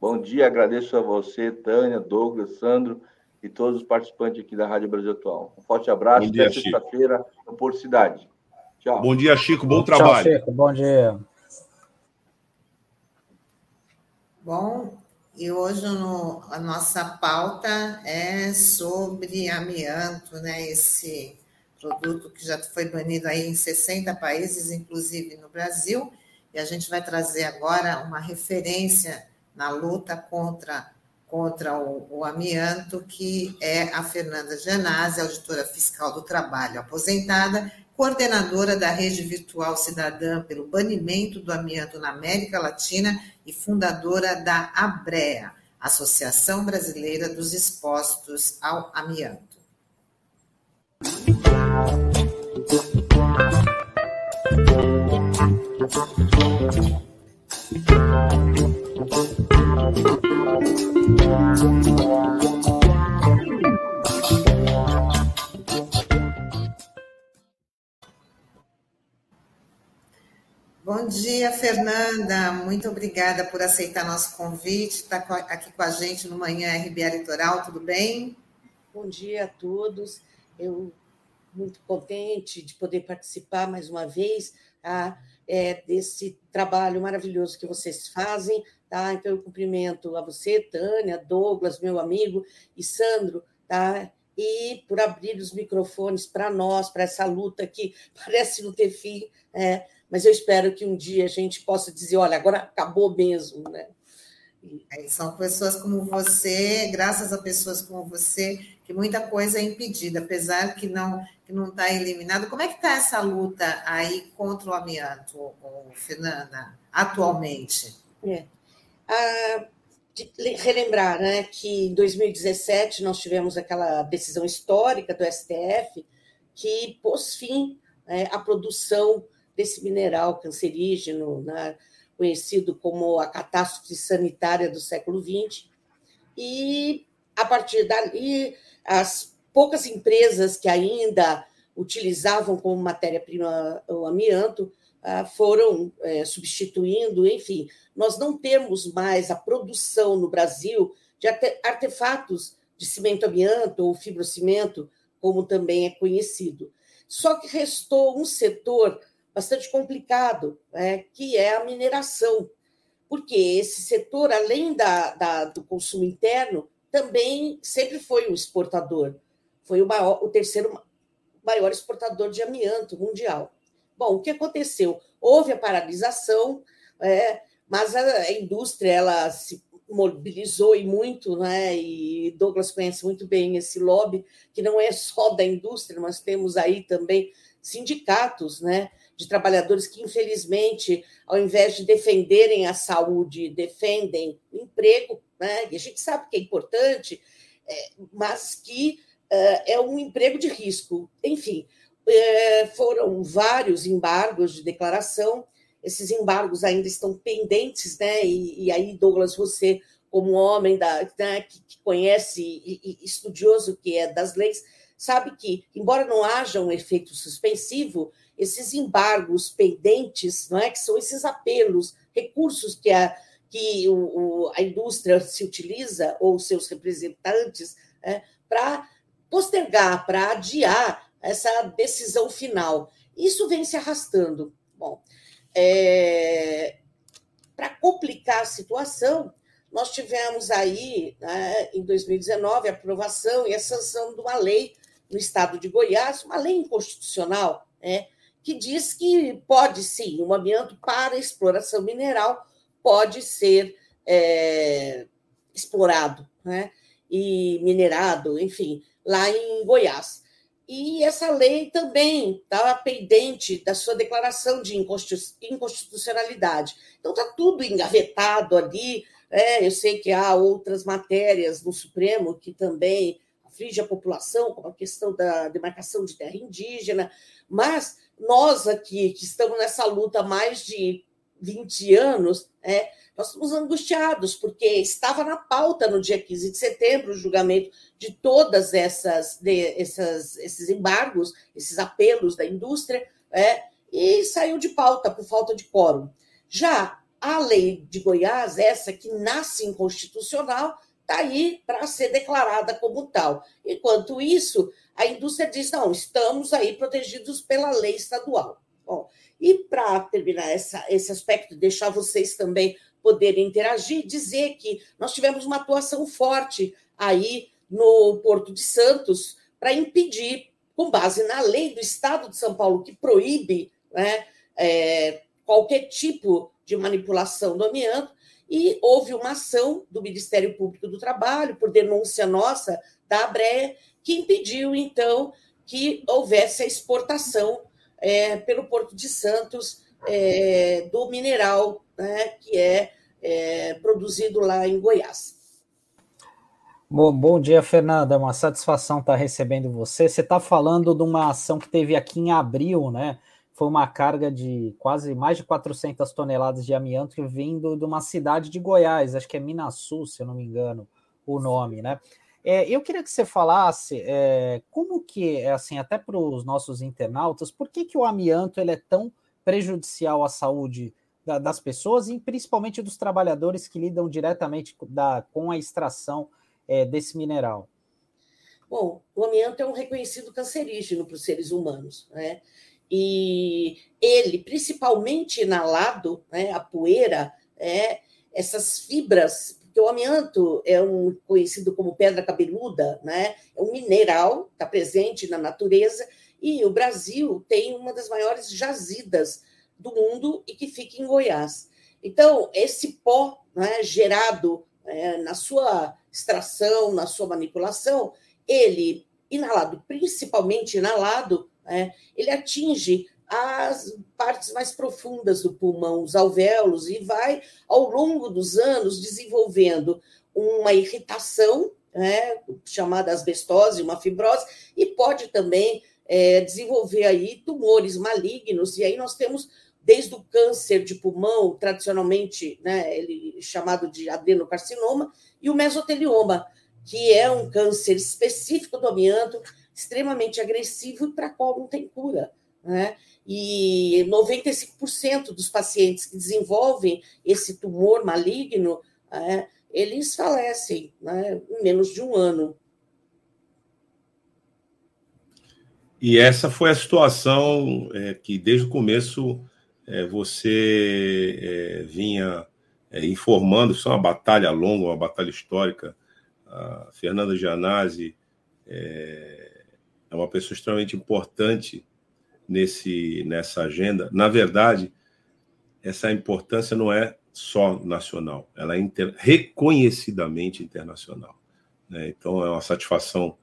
Bom dia, agradeço a você, Tânia, Douglas, Sandro e todos os participantes aqui da Rádio Brasil Atual. Um forte abraço, dia, até sexta-feira, por cidade. Tchau. Bom dia, Chico, bom trabalho. Tchau, Chico, bom dia. Bom, e hoje no, a nossa pauta é sobre amianto, né? Esse produto que já foi banido aí em 60 países, inclusive no Brasil, e a gente vai trazer agora uma referência na luta contra, contra o, o amianto, que é a Fernanda Genasi, auditora fiscal do trabalho, aposentada, coordenadora da Rede Virtual Cidadã pelo Banimento do Amianto na América Latina e fundadora da ABREA, Associação Brasileira dos Expostos ao Amianto. Bom dia, Fernanda. Muito obrigada por aceitar nosso convite. Está aqui com a gente no Manhã RBA Litoral, tudo bem? Bom dia a todos. Eu muito contente de poder participar mais uma vez tá? é, desse trabalho maravilhoso que vocês fazem. Tá? Então, eu cumprimento a você, Tânia, Douglas, meu amigo, e Sandro, tá? e por abrir os microfones para nós, para essa luta que parece não ter fim, é, mas eu espero que um dia a gente possa dizer: olha, agora acabou mesmo. Né? É, são pessoas como você, graças a pessoas como você, que muita coisa é impedida, apesar que não que não está eliminado. Como é que está essa luta aí contra o amianto, Fernanda, atualmente? É. Ah, relembrar né, que em 2017 nós tivemos aquela decisão histórica do STF que pôs fim né, à produção desse mineral cancerígeno, né, conhecido como a catástrofe sanitária do século XX. E, a partir dali, as poucas empresas que ainda utilizavam como matéria-prima o amianto foram é, substituindo, enfim, nós não temos mais a produção no Brasil de artefatos de cimento amianto ou fibrocimento, como também é conhecido. Só que restou um setor bastante complicado, né, que é a mineração, porque esse setor, além da, da, do consumo interno, também sempre foi um exportador, foi o, maior, o terceiro maior exportador de amianto mundial. Bom, o que aconteceu? Houve a paralisação, é, mas a, indústria ela se mobilizou e muito, né? E Douglas conhece muito bem esse lobby, que não é só da indústria, nós temos aí também sindicatos, né? de trabalhadores que, infelizmente, ao invés de defenderem a saúde, defendem o emprego, né? e a gente sabe que é importante, é, mas que é, é um emprego de risco. Enfim, é, foram vários embargos de declaração, esses embargos ainda estão pendentes, né? e, e aí, Douglas, você, como homem da, né, que, que conhece e, e estudioso que é das leis, sabe que, embora não haja um efeito suspensivo, esses embargos pendentes, não é? que são esses apelos, recursos que a, que o, o, a indústria se utiliza, ou seus representantes, é, para postergar, para adiar essa decisão final. Isso vem se arrastando. Bom, é, para complicar a situação, nós tivemos aí, né, em 2019, a aprovação e a sanção de uma lei no estado de Goiás, uma lei inconstitucional, né, que diz que pode sim, o amianto para exploração mineral pode ser é, explorado né? e minerado, enfim, lá em Goiás. E essa lei também estava pendente da sua declaração de inconstitucionalidade. Então está tudo engavetado ali. É, eu sei que há outras matérias no Supremo que também aflige a população, como a questão da demarcação de terra indígena, mas nós aqui, que estamos nessa luta há mais de 20 anos, é, nós estamos angustiados, porque estava na pauta no dia 15 de setembro o julgamento de todas essas, de, essas esses embargos, esses apelos da indústria, é, e saiu de pauta por falta de quórum. Já a lei de Goiás, essa que nasce inconstitucional, está aí para ser declarada como tal. Enquanto isso, a indústria diz: não, estamos aí protegidos pela lei estadual. Bom, e para terminar essa, esse aspecto, deixar vocês também poderem interagir, dizer que nós tivemos uma atuação forte aí no Porto de Santos para impedir, com base na lei do Estado de São Paulo, que proíbe né, é, qualquer tipo de manipulação do amianto, e houve uma ação do Ministério Público do Trabalho, por denúncia nossa da Abreia, que impediu, então, que houvesse a exportação é, pelo Porto de Santos é, do mineral né, que é, é, produzido lá em Goiás. Bom, bom dia, Fernanda. Uma satisfação estar recebendo você. Você está falando de uma ação que teve aqui em abril, né? Foi uma carga de quase mais de 400 toneladas de amianto vindo de uma cidade de Goiás, acho que é Minasul, se eu não me engano, o nome, né? É, eu queria que você falasse é, como que, é assim, até para os nossos internautas, por que, que o amianto ele é tão prejudicial à saúde da, das pessoas e principalmente dos trabalhadores que lidam diretamente da, com a extração é, desse mineral? Bom, o amianto é um reconhecido cancerígeno para os seres humanos, né? E ele, principalmente inalado, né, a poeira, é, essas fibras porque o amianto é um conhecido como pedra cabeluda, né? É um mineral, está presente na natureza, e o Brasil tem uma das maiores jazidas do mundo e que fica em Goiás. Então, esse pó né, gerado é, na sua extração, na sua manipulação, ele, inalado, principalmente inalado, é, ele atinge as partes mais profundas do pulmão, os alvéolos, e vai, ao longo dos anos, desenvolvendo uma irritação, né, chamada asbestose, uma fibrose, e pode também é, desenvolver aí tumores malignos, e aí nós temos desde o câncer de pulmão, tradicionalmente né, ele chamado de adenocarcinoma, e o mesotelioma, que é um câncer específico do amianto, extremamente agressivo e para qual não tem cura. Né? E 95% dos pacientes que desenvolvem esse tumor maligno, é, eles falecem né, em menos de um ano. E essa foi a situação é, que, desde o começo, é, você é, vinha é, informando. Isso é uma batalha longa, uma batalha histórica. A Fernanda Gianazzi é, é uma pessoa extremamente importante nesse, nessa agenda. Na verdade, essa importância não é só nacional, ela é inter, reconhecidamente internacional. Né? Então, é uma satisfação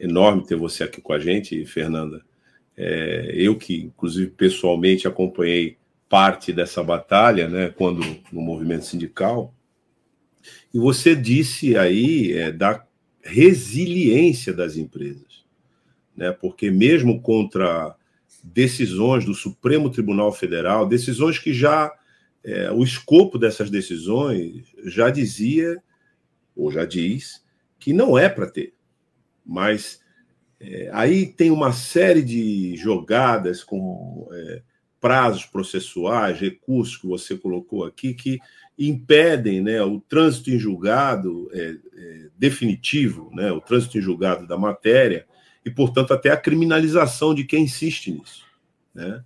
enorme ter você aqui com a gente, Fernanda. É, eu que, inclusive, pessoalmente acompanhei parte dessa batalha, né, quando no movimento sindical, e você disse aí é, da resiliência das empresas, né, porque mesmo contra decisões do Supremo Tribunal Federal, decisões que já é, o escopo dessas decisões já dizia ou já diz que não é para ter, mas é, aí tem uma série de jogadas com é, prazos processuais, recursos que você colocou aqui que impedem né, o trânsito em julgado é, é, definitivo, né, o trânsito em julgado da matéria, e, portanto, até a criminalização de quem insiste nisso. Né?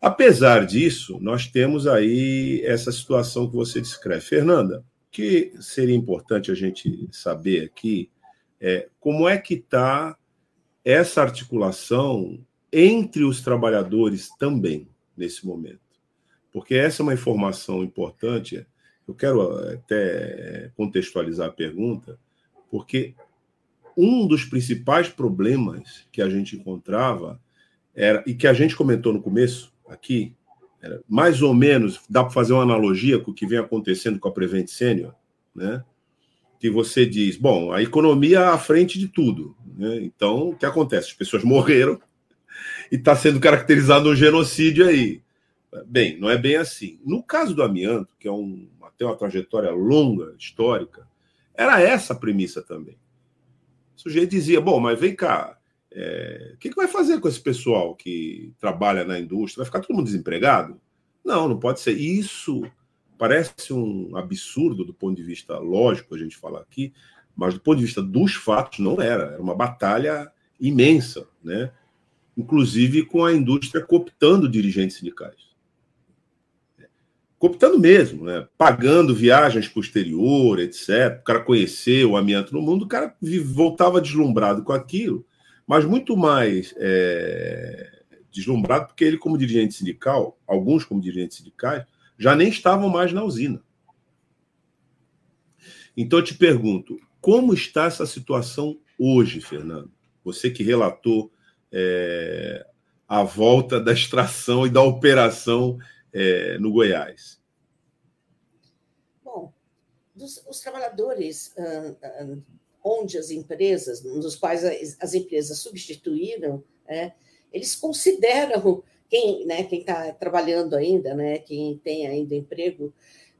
Apesar disso, nós temos aí essa situação que você descreve. Fernanda, o que seria importante a gente saber aqui é como é que está essa articulação entre os trabalhadores também nesse momento. Porque essa é uma informação importante. Eu quero até contextualizar a pergunta, porque um dos principais problemas que a gente encontrava era e que a gente comentou no começo aqui, era mais ou menos dá para fazer uma analogia com o que vem acontecendo com a Prevent Senior, né? Que você diz, bom, a economia à frente de tudo, né? Então, o que acontece? As pessoas morreram e está sendo caracterizado um genocídio aí. Bem, não é bem assim. No caso do amianto, que é um, tem uma trajetória longa, histórica, era essa a premissa também. O sujeito dizia: bom, mas vem cá, é, o que, que vai fazer com esse pessoal que trabalha na indústria? Vai ficar todo mundo desempregado? Não, não pode ser. Isso parece um absurdo do ponto de vista lógico, a gente falar aqui, mas do ponto de vista dos fatos, não era. Era uma batalha imensa, né? inclusive com a indústria cooptando dirigentes sindicais cooptando mesmo, né? pagando viagens para o exterior, etc. O cara conhecer o amianto no mundo, o cara voltava deslumbrado com aquilo, mas muito mais é, deslumbrado porque ele, como dirigente sindical, alguns como dirigentes sindicais, já nem estavam mais na usina. Então eu te pergunto, como está essa situação hoje, Fernando? Você que relatou é, a volta da extração e da operação é, no Goiás? Bom, dos, os trabalhadores uh, uh, onde as empresas, nos quais as, as empresas substituíram, é, eles consideram quem né, está trabalhando ainda, né, quem tem ainda emprego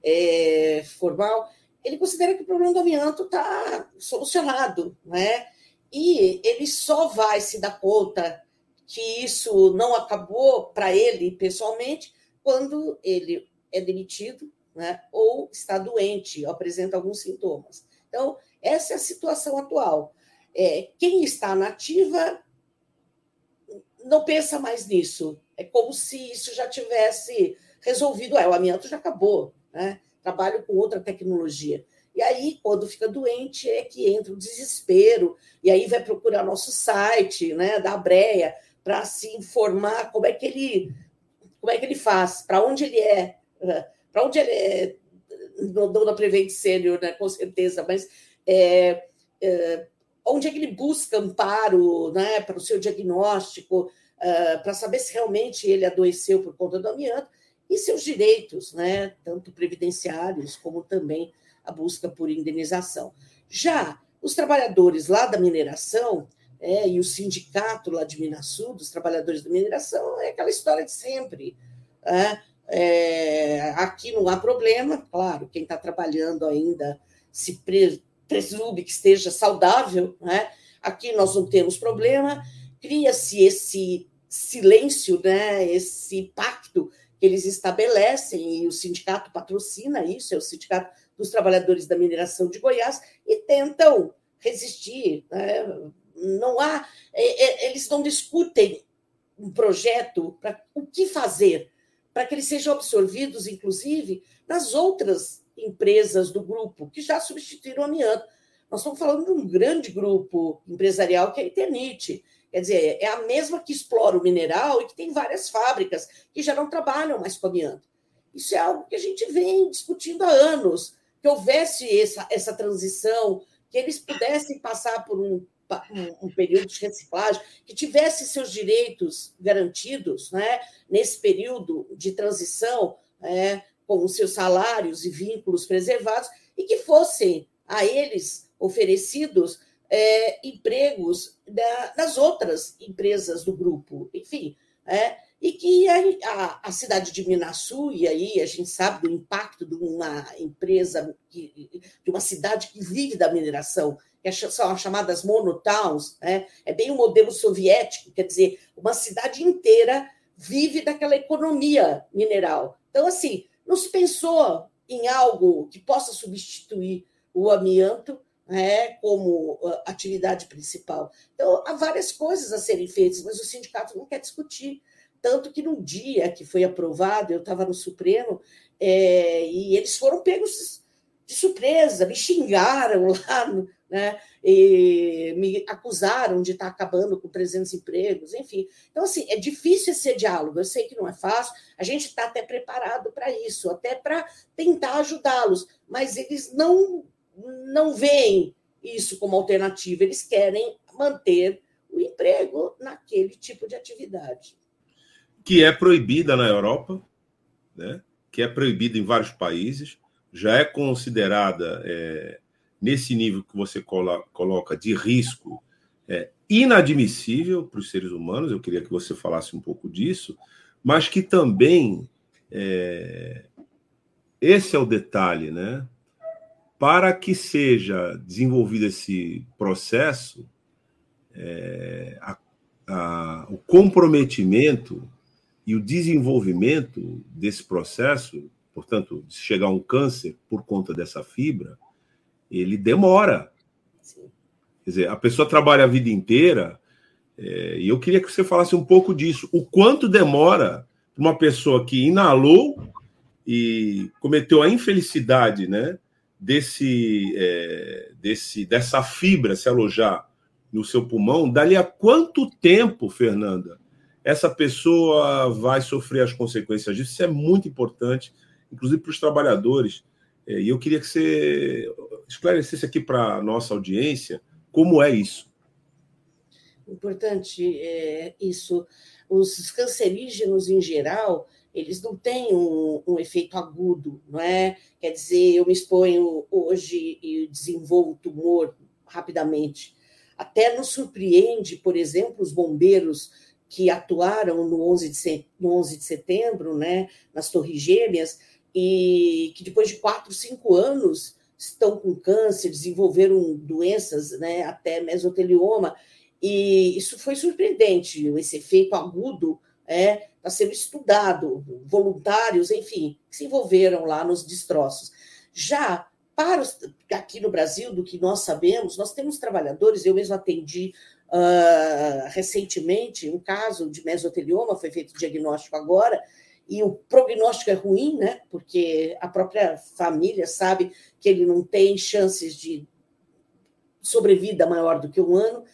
é, formal, ele considera que o problema do amianto está solucionado, né? E ele só vai se dar conta que isso não acabou para ele pessoalmente quando ele é demitido né, ou está doente, ou apresenta alguns sintomas. Então, essa é a situação atual. É, quem está nativa não pensa mais nisso. É como se isso já tivesse resolvido. É, o amianto já acabou, né? trabalho com outra tecnologia. E aí, quando fica doente, é que entra o desespero, e aí vai procurar nosso site, né, da Breia, para se informar como é que ele como é que ele faz, para onde ele é, para onde ele é, não, da Prevent Sênior, né, com certeza, mas é, é, onde é que ele busca amparo né, para o seu diagnóstico, uh, para saber se realmente ele adoeceu por conta do amianto, e seus direitos, né, tanto previdenciários como também a busca por indenização. Já os trabalhadores lá da mineração, é, e o sindicato lá de Minasul, dos trabalhadores da mineração, é aquela história de sempre. É, é, aqui não há problema, claro, quem está trabalhando ainda se pre, presume que esteja saudável, né? aqui nós não temos problema, cria-se esse silêncio, né? esse pacto que eles estabelecem, e o sindicato patrocina isso, é o Sindicato dos Trabalhadores da Mineração de Goiás, e tentam resistir. Né? Não há. É, é, eles não discutem um projeto para o que fazer, para que eles sejam absorvidos, inclusive, nas outras empresas do grupo, que já substituíram o amianto. Nós estamos falando de um grande grupo empresarial que é a Eternite, Quer dizer, é a mesma que explora o mineral e que tem várias fábricas que já não trabalham mais com amianto. Isso é algo que a gente vem discutindo há anos, que houvesse essa, essa transição, que eles pudessem passar por um, um, um período de reciclagem, que tivesse seus direitos garantidos né, nesse período de transição, é, com os seus salários e vínculos preservados, e que fossem a eles oferecidos é, empregos da, das outras empresas do grupo, enfim. É, e que a, a, a, cidade de Minasul, e aí a gente sabe do impacto de uma empresa, que, de uma cidade que vive da mineração, que são as chamadas monotowns, né? é bem o um modelo soviético, quer dizer, uma cidade inteira vive daquela economia mineral. Então, assim, não se pensou em algo que possa substituir o amianto, né, como ah, atividade principal. Então, há várias coisas a serem feitas, mas o sindicato não quer discutir. Tanto que no dia que foi aprovado, eu estava no Supremo, é, e eles foram pegos de surpresa, me xingaram lá, né, me acusaram de estar acabando com 300 empregos, enfim. Então, assim, é difícil esse diálogo, eu sei que não é fácil, a gente está até preparado para isso, até para tentar ajudá-los, mas eles não não veem isso como alternativa, eles querem manter o emprego naquele tipo de atividade. Que é proibida na Europa, né? que é proibida em vários países, já é considerada é, nesse nível que você coloca de risco é, inadmissível para os seres humanos. Eu queria que você falasse um pouco disso, mas que também É, esse é o detalhe, né? Para que seja desenvolvido esse processo, é, a, a, o comprometimento e o desenvolvimento desse processo, portanto, se chegar a um câncer por conta dessa fibra, ele demora. Quer dizer, a pessoa trabalha a vida inteira, é, e eu queria que você falasse um pouco disso. O quanto demora uma pessoa que inalou e cometeu a infelicidade, né, desse, é, desse dessa fibra se alojar no seu pulmão, dali a quanto tempo, Fernanda, essa pessoa vai sofrer as consequências disso? Isso é muito importante, inclusive para os trabalhadores. É, e eu queria que você esclarecesse aqui para a nossa audiência como é isso. Importante é, isso. Os cancerígenos, em geral, eles não têm um, um, efeito agudo, não é? Quer dizer, eu me exponho hoje e desenvolvo tumor rapidamente. Até nos surpreende, por exemplo, os bombeiros que atuaram no 11 de, no 11 de setembro, né, nas Torres Gêmeas, e que depois de quatro, cinco anos estão com câncer, desenvolveram doenças, né, até mesotelioma, e isso foi surpreendente, esse efeito agudo está é, tá sendo estudado, voluntários, enfim, que se envolveram lá nos destroços. Já para os, aqui no Brasil, do que nós sabemos, nós temos trabalhadores, eu mesmo atendi uh, recentemente um caso de mesotelioma, foi feito diagnóstico agora, e o prognóstico é ruim, né? Porque a própria família sabe que ele não tem chances de sobrevida maior do que um ano.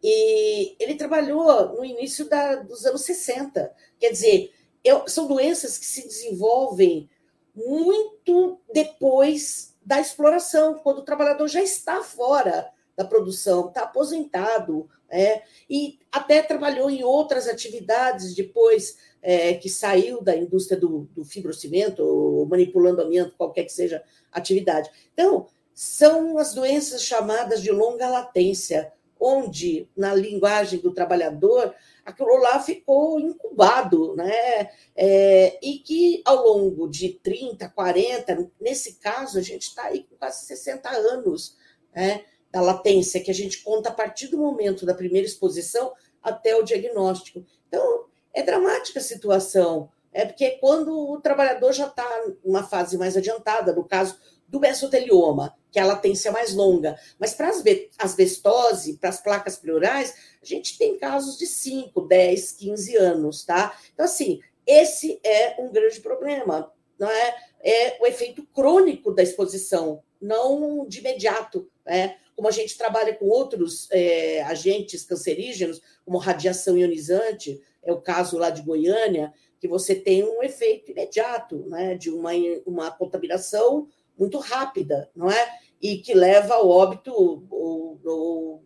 E ele trabalhou no início da, dos anos 60. Quer dizer, eu, são doenças que se desenvolvem muito depois da exploração, quando o trabalhador já está fora da produção, está aposentado, é, e até trabalhou em outras atividades depois é, que saiu da indústria do, do fibrocimento, ou manipulando amianto, qualquer que seja a atividade. Então, são as doenças chamadas de longa latência, onde, na linguagem do trabalhador, aquilo lá ficou incubado, né? É, e que ao longo de 30, 40, nesse caso, a gente está aí com quase 60 anos, né? Da latência, que a gente conta a partir do momento da primeira exposição até o diagnóstico. Então, é dramática a situação, é porque quando o trabalhador já está numa fase mais adiantada, no caso do mesotelioma, que é a latência mais longa, mas para as asbestose, para as placas pleurais, a gente tem casos de 5, 10, 15 anos, tá? Então, assim, esse é um grande problema, não é? É o efeito crônico da exposição, não de imediato, né? Como a gente trabalha com outros é, agentes cancerígenos, como radiação ionizante, é o caso lá de Goiânia, que você tem um efeito imediato, né, de uma, uma contaminação muito rápida, não é? E que leva ao óbito ou, ou,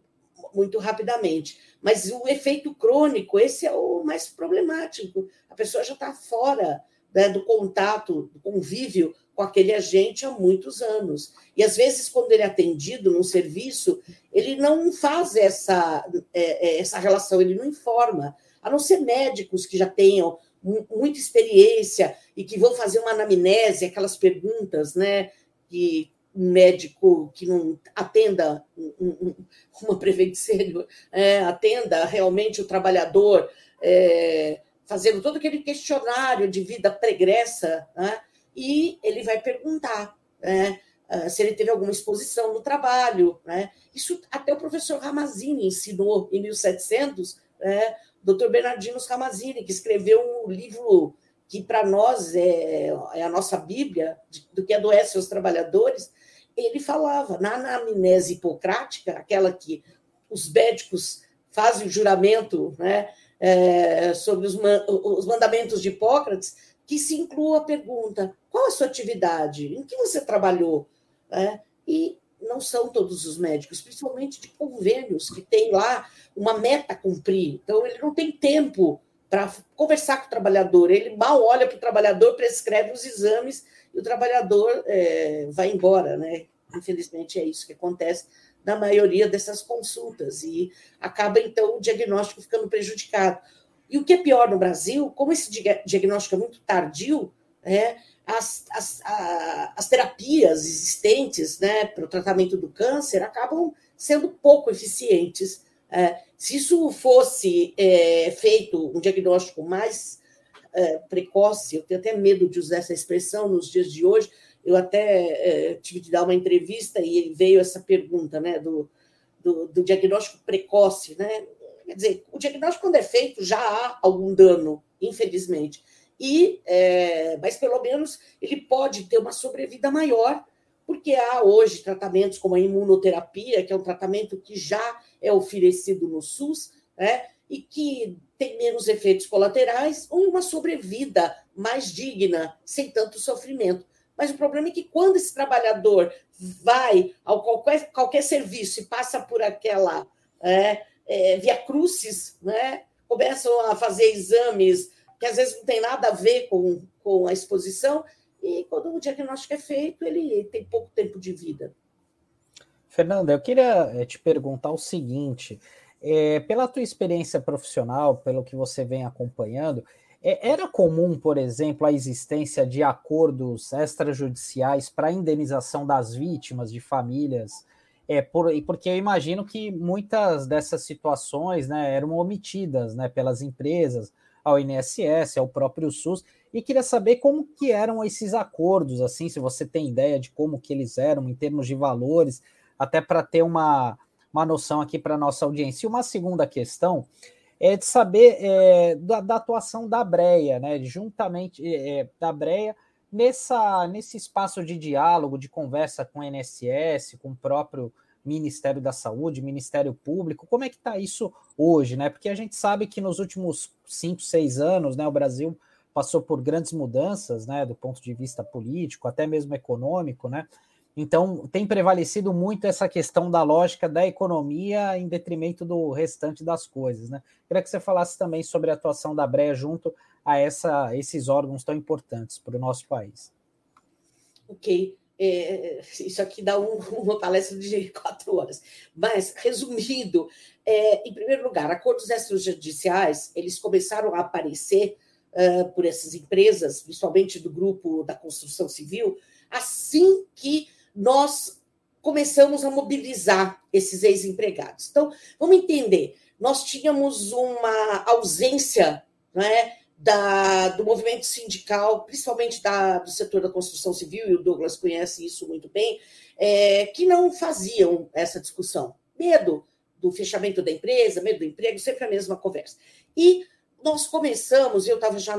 muito rapidamente. Mas o efeito crônico, esse é o mais problemático. A pessoa já está fora né, do contato, do convívio com aquele agente há muitos anos. E às vezes, quando ele é atendido num serviço, ele não faz essa, é, é, essa relação, ele não informa, a não ser médicos que já tenham muita experiência e que vão fazer uma anamnese, aquelas perguntas, né? Que um médico que não atenda uma prevenção, é, atenda realmente o trabalhador, é, fazendo todo aquele questionário de vida pregressa, né? e ele vai perguntar né, ah, se ele teve alguma exposição no trabalho. Né? Isso até o professor Ramazini ensinou em 1700, né, Dr. Bernardino Ramazini, que escreveu um livro que para nós é, é, a nossa Bíblia, do que adoece os trabalhadores, ele falava na anamnese hipocrática, aquela que os médicos fazem o juramento né, é, sobre os, os mandamentos de Hipócrates, que se inclua a pergunta: qual a sua atividade? Em que você trabalhou? É, e não são todos os médicos, principalmente de convênios, que tem lá uma meta a cumprir. Então, ele não tem tempo para conversar com o trabalhador. Ele mal olha para o trabalhador, prescreve os exames e o trabalhador é, vai embora. Né? Infelizmente, é isso que acontece na maioria dessas consultas. E acaba, então, o diagnóstico ficando prejudicado. E o que é pior no Brasil, como esse diagnóstico é muito tardio, é, as, as, a, as terapias existentes né, para o tratamento do câncer acabam sendo pouco eficientes. É, se isso fosse é, feito um diagnóstico mais é, precoce, eu tenho até medo de usar essa expressão nos dias de hoje, eu até é, tive de dar uma entrevista e veio essa pergunta né, do, do, do, diagnóstico precoce. Né? Quer dizer, o diagnóstico, quando é feito, já há algum dano, infelizmente. E, é, mas pelo menos ele pode ter uma sobrevida maior, porque há hoje tratamentos como a imunoterapia, que é um tratamento que já é oferecido no SUS, né? e que tem menos efeitos colaterais, ou uma sobrevida mais digna, sem tanto sofrimento. Mas o problema é que quando esse trabalhador vai a qualquer, qualquer serviço e passa por aquela é, é, via crucis, né? começam a fazer exames que às vezes não tem nada a ver com, com a exposição, e quando o diagnóstico é feito, ele tem pouco tempo de vida. Fernanda, eu queria eh, te perguntar o seguinte: é, pela tua experiência profissional, pelo que você vem acompanhando, era comum, por exemplo, a existência de acordos extrajudiciais para indenização das vítimas de famílias? É, por, porque eu imagino que muitas dessas situações né, eram omitidas né, pelas empresas, ao INSS, ao próprio SUS, e queria saber como que eram esses acordos, assim, se você tem ideia de como que eles eram em termos de valores, até para ter uma, uma noção aqui para nossa audiência. E uma segunda questão é de saber é, da, da, atuação da Breia, né? Juntamente é, é da Breia nessa, nesse espaço de diálogo, de conversa com o INSS, com o próprio Ministério da Saúde, Ministério Público. Como é que está isso hoje, né? Porque a gente sabe que nos últimos cinco, seis anos, né, o Brasil passou por grandes mudanças, né, do ponto de vista político, até mesmo econômico, né? Então, tem prevalecido muito essa questão da lógica da economia em detrimento do restante das coisas. Né? Queria que você falasse também sobre a atuação da Breia junto a essa, esses órgãos tão importantes para o nosso país. Ok. É, isso aqui dá um, uma palestra de quatro horas. Mas, resumindo, é, em primeiro lugar, acordos extrajudiciais, eles começaram a aparecer uh, por essas empresas, principalmente do grupo da construção civil, assim que nós começamos a mobilizar esses ex-empregados. Então, vamos entender, nós tínhamos uma ausência né, da, do movimento sindical, principalmente da, do setor da construção civil, e o Douglas conhece isso muito bem, é, que não faziam essa discussão. Medo do fechamento da empresa, medo do emprego, sempre a mesma conversa. E nós começamos, eu, tava já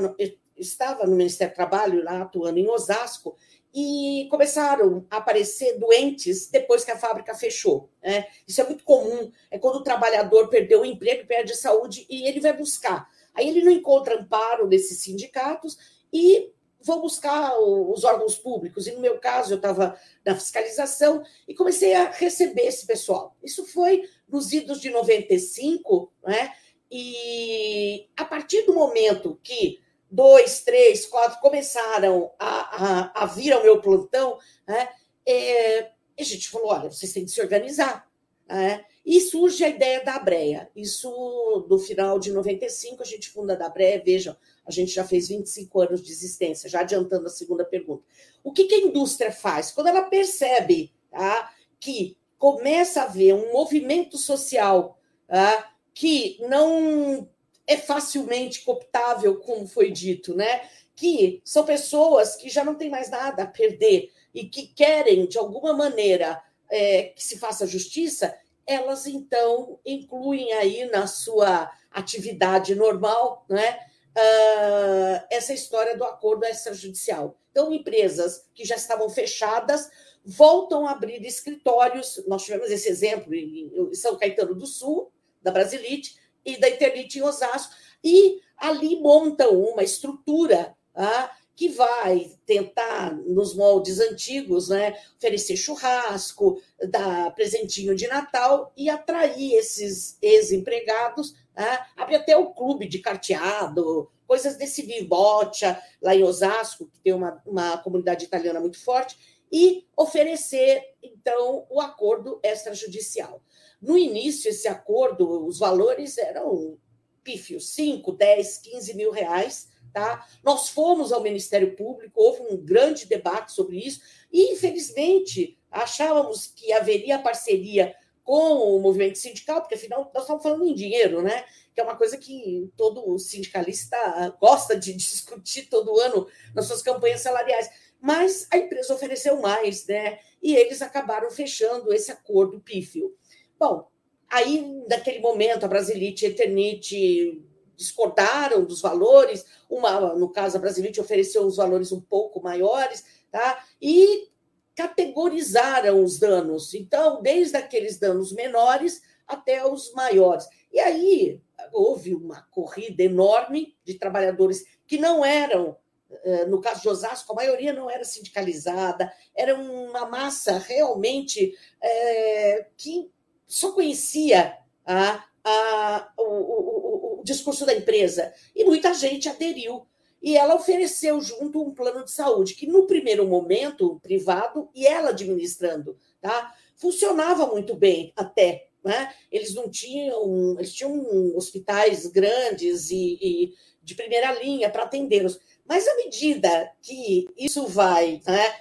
estava no Ministério do Trabalho, lá atuando em Osasco, e começaram a aparecer doentes depois que a fábrica fechou. Né? Isso é muito comum, é quando o trabalhador perdeu o emprego, perde a saúde e ele vai buscar. Aí ele não encontra amparo desses sindicatos e vou buscar os órgãos públicos. E no meu caso, eu estava na fiscalização e comecei a receber esse pessoal. Isso foi nos idos de 95, né? E a partir do momento que dois, três, quatro começaram a, a, a vir ao meu plantão, né, é, a gente falou: olha, vocês têm que se organizar. Né? E surge a ideia da Breia. Isso no final de 95, a gente funda da Breia. Vejam, a gente já fez 25 anos de existência, já adiantando a segunda pergunta. O que, que a indústria faz? Quando ela percebe tá, que começa a haver um movimento social tá, que não é facilmente cooptável, como foi dito, né? Que são pessoas que já não têm mais nada a perder e que querem, de alguma maneira, é, que se faça justiça, elas então incluem aí na sua atividade normal, né? Uh, essa história do acordo extrajudicial. Então, empresas que já estavam fechadas voltam a abrir escritórios. Nós tivemos esse exemplo em São Caetano do Sul, da Brasilite, e da Internet em Osasco, e ali montam uma estrutura ah, que vai tentar, nos moldes antigos, né, oferecer churrasco, dar presentinho de Natal e atrair esses ex-empregados. Ah, abre até o clube de carteado, coisas desse vivocha, lá em Osasco, que tem uma, uma comunidade italiana muito forte, e oferecer, então, o acordo extrajudicial. No início, esse acordo, os valores eram pífios, 5, 10, 15 mil reais, Tá? Nós fomos ao Ministério Público, houve um grande debate sobre isso, e infelizmente achávamos que haveria parceria com o movimento sindical, porque afinal nós estamos falando em dinheiro, né? Que é uma coisa que todo sindicalista gosta de discutir todo ano nas suas campanhas salariais. Mas a empresa ofereceu mais, né? E eles acabaram fechando esse acordo pífio. Bom, aí naquele momento a Brasilite e a Eternite discordaram dos valores, uma, no caso a Brasilite ofereceu os valores um pouco maiores, tá? E categorizaram os danos. Então, desde aqueles danos menores até os maiores. E aí houve uma corrida enorme de trabalhadores que não eram, eh, no caso de Osasco, a maioria não era sindicalizada, era uma massa realmente é, que só conhecia a, a, o, o, o discurso da empresa. E muita gente aderiu e ela ofereceu junto um plano de saúde, que no primeiro momento, privado, e ela administrando, tá? Funcionava muito bem até. Né? Eles não tinham, eles tinham hospitais grandes e, e de primeira linha para atendê-los. Mas à medida que isso vai, né,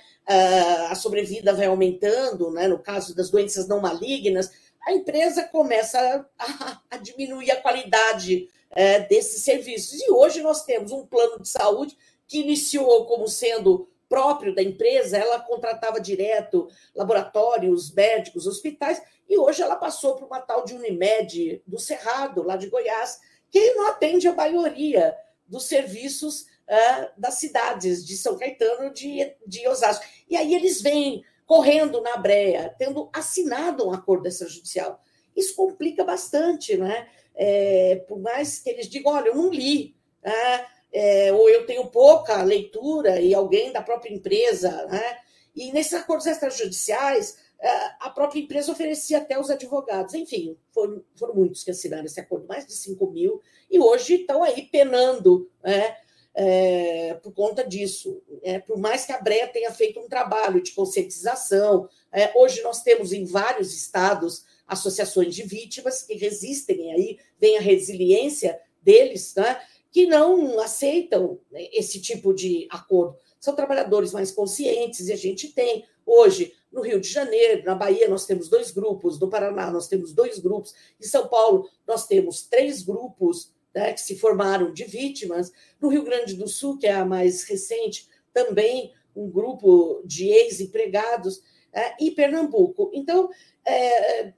a sobrevida vai aumentando, né, no caso das doenças não malignas, a empresa começa a, a diminuir a qualidade é, desses serviços. E hoje nós temos um plano de saúde que iniciou como sendo próprio da empresa, ela contratava direto laboratórios, médicos, hospitais, e hoje ela passou para uma tal de Unimed do Cerrado, lá de Goiás, que não atende a maioria dos serviços uh, das cidades de São Caetano de, de Osasco. E aí eles vêm correndo na breia, tendo assinado um acordo extrajudicial. Isso complica bastante, né? é, por mais que eles digam, olha, eu não li, né? é, ou eu tenho pouca leitura e alguém da própria empresa, né? e nesses acordos extrajudiciais, é, a própria empresa oferecia até os advogados. Enfim, foram, foram muitos que assinaram esse acordo, mais de 5 mil, e hoje estão aí penando né, é, por conta disso. É, por mais que a BREA tenha feito um trabalho de conscientização, é, hoje nós temos em vários estados associações de vítimas que resistem aí, vem a resiliência deles, né, que não aceitam né, esse tipo de acordo. São trabalhadores mais conscientes e a gente tem hoje no Rio de Janeiro, na Bahia nós temos dois grupos, no Paraná nós temos dois grupos, em São Paulo nós temos três grupos né, que se formaram de vítimas, no Rio Grande do Sul, que é a mais recente, também um grupo de ex-empregados, é, e Pernambuco. Então, é,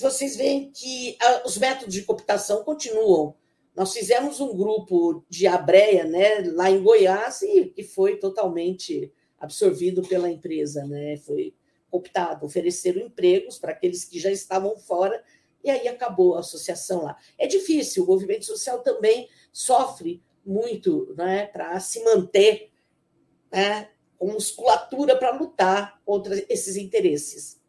vocês veem que os métodos de cooptação continuam. Nós fizemos um grupo de abreia né, lá em Goiás e que foi totalmente absorvido pela empresa, né? Foi cooptado, ofereceram empregos para aqueles que já estavam fora e aí acabou a associação lá. É difícil, o movimento social também sofre muito né, para se manter né, com musculatura para lutar contra esses interesses.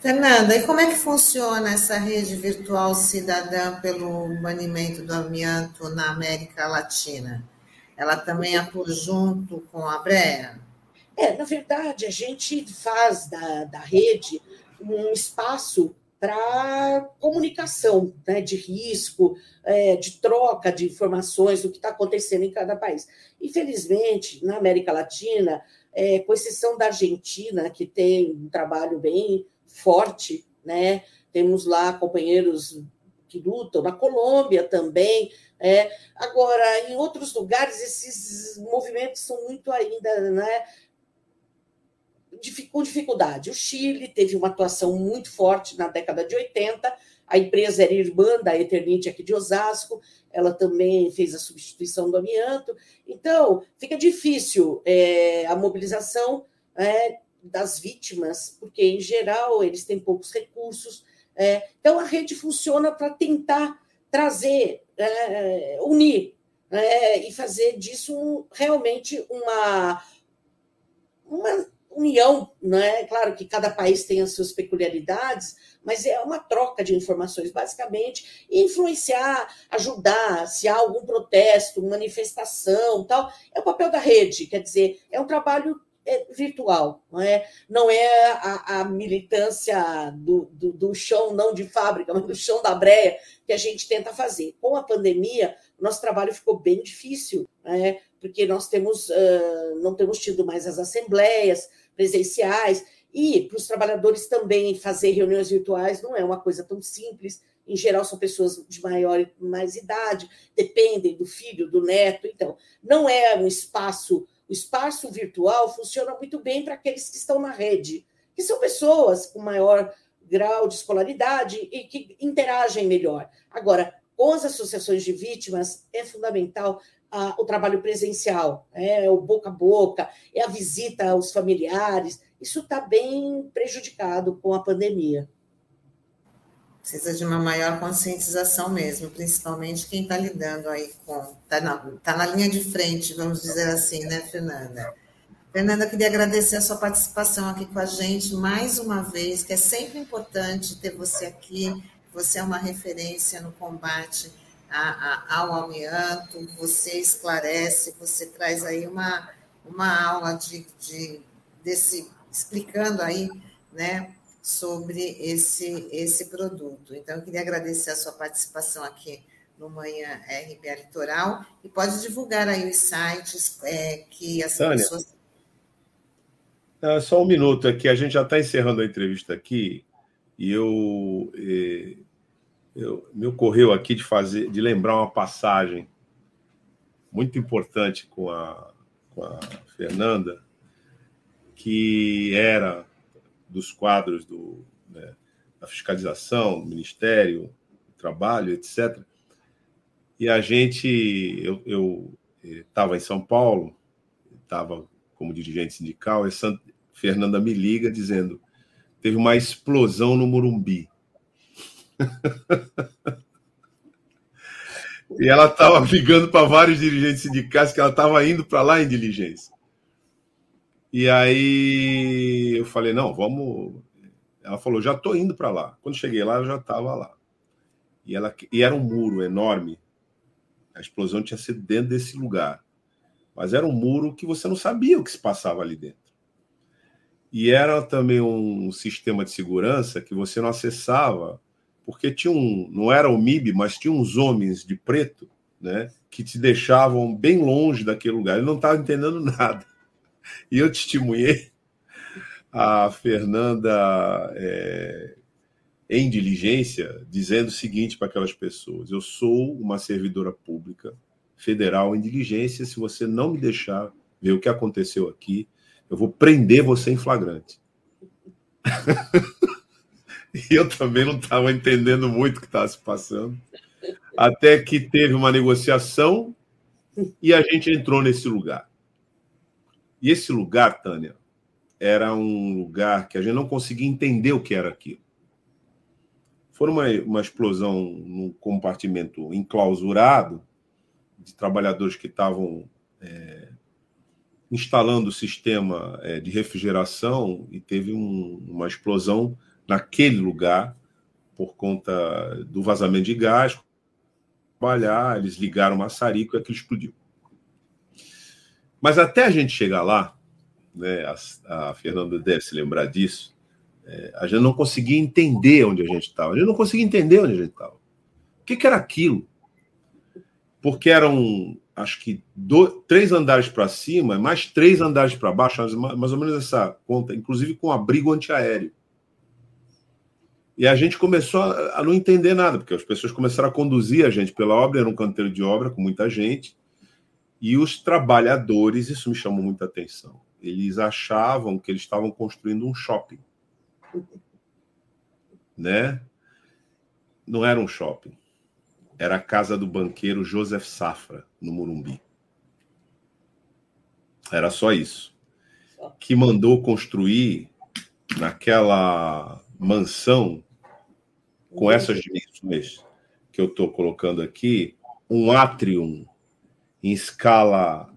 Fernanda, e como é que funciona essa rede virtual cidadã pelo banimento do amianto na América Latina? Ela também atua junto com a BREA? É, na verdade, a gente faz da, da rede um espaço para comunicação né, de risco, é, de troca de informações do que está acontecendo em cada país. Infelizmente, na América Latina, é, com exceção da Argentina, que tem um trabalho bem forte, né? Temos lá companheiros que lutam, na Colômbia também. É. Agora, em outros lugares, esses movimentos são muito ainda né, com dificuldade. O Chile teve uma atuação muito forte na década de 80, a empresa era irmã da Eternite aqui de Osasco, ela também fez a substituição do amianto. Então, fica difícil é, a mobilização é, das vítimas, porque, em geral, eles têm poucos recursos. É, então, a rede funciona para tentar trazer, é, unir é, e fazer disso realmente uma, uma união. Né? Claro que cada país tem as suas peculiaridades, mas é uma troca de informações, basicamente, influenciar, ajudar, se há algum protesto, manifestação, tal, é o papel da rede, quer dizer, é um trabalho é virtual, não é, não é a, a militância do, do, do, chão, não de fábrica, mas do chão da breia que a gente tenta fazer. Com a pandemia, nosso trabalho ficou bem difícil, né? porque nós temos, não temos tido mais as assembleias presenciais, e para os trabalhadores também fazer reuniões virtuais não é uma coisa tão simples. Em geral, são pessoas de maior mais idade, dependem do filho, do neto. Então, não é um espaço. O espaço virtual funciona muito bem para aqueles que estão na rede, que são pessoas com maior grau de escolaridade e que interagem melhor. Agora, com as associações de vítimas, é fundamental ah, o trabalho presencial, é o boca a boca, é a visita aos familiares. Isso está bem prejudicado com a pandemia. Precisa de uma maior conscientização mesmo, principalmente quem está lidando aí com. Está na, tá na linha de frente, vamos dizer assim, né, Fernanda? Fernanda, queria agradecer a sua participação aqui com a gente mais uma vez, que é sempre importante ter você aqui. Você é uma referência no combate a, a, ao amianto, você esclarece, você traz aí uma, uma aula de, de, desse, explicando aí, né, sobre esse, esse produto. Então, eu queria agradecer a sua participação aqui no Manhã RBA Litoral e pode divulgar aí os sites é, que as Tânia, pessoas. Não, só um minuto aqui, a gente já está encerrando a entrevista aqui e eu eh, eu, me ocorreu aqui de fazer, de lembrar uma passagem muito importante com a, com a Fernanda, que era dos quadros do, né, da fiscalização, do Ministério do Trabalho, etc. E a gente, eu estava em São Paulo, estava como dirigente sindical, e Fernanda me liga dizendo teve uma explosão no Morumbi. e ela estava ligando para vários dirigentes sindicais que ela estava indo para lá em diligência. E aí eu falei, não, vamos. Ela falou, já estou indo para lá. Quando cheguei lá, eu já estava lá. E, ela, e era um muro enorme. A explosão tinha sido dentro desse lugar. Mas era um muro que você não sabia o que se passava ali dentro. E era também um sistema de segurança que você não acessava porque tinha um, não era o MIB, mas tinha uns homens de preto, né, que te deixavam bem longe daquele lugar. Ele não estava entendendo nada. E eu testemunhei a Fernanda é, em diligência, dizendo o seguinte para aquelas pessoas: eu sou uma servidora pública federal em diligência. Se você não me deixar ver o que aconteceu aqui, eu vou prender você em flagrante. E eu também não estava entendendo muito o que estava se passando. Até que teve uma negociação e a gente entrou nesse lugar. E esse lugar, Tânia, era um lugar que a gente não conseguia entender o que era aquilo. Foi uma, uma explosão num compartimento enclausurado de trabalhadores que estavam é, instalando o sistema é, de refrigeração e teve um, uma explosão naquele lugar por conta do vazamento de gás. Trabalhar, eles ligaram o maçarico e aquilo explodiu. Mas até a gente chegar lá, né, a, a Fernanda deve se lembrar disso, é, a gente não conseguia entender onde a gente estava. A gente não conseguia entender onde a gente estava. O que, que, era aquilo? Porque eram, acho que, do, três andares para cima, mais três andares para baixo, mais, mais ou menos essa conta, inclusive com abrigo antiaéreo. E a gente começou a, não entender nada, porque as pessoas começaram a conduzir a gente pela obra, era um canteiro de obra com muita gente, e os trabalhadores, isso me chamou muita atenção, eles achavam que eles estavam construindo um shopping. Né? Não era um shopping. Era a casa do banqueiro Joseph Safra, no Morumbi. Era só isso. Que mandou construir naquela mansão com essas dimensões que eu estou colocando aqui, um atrium em escala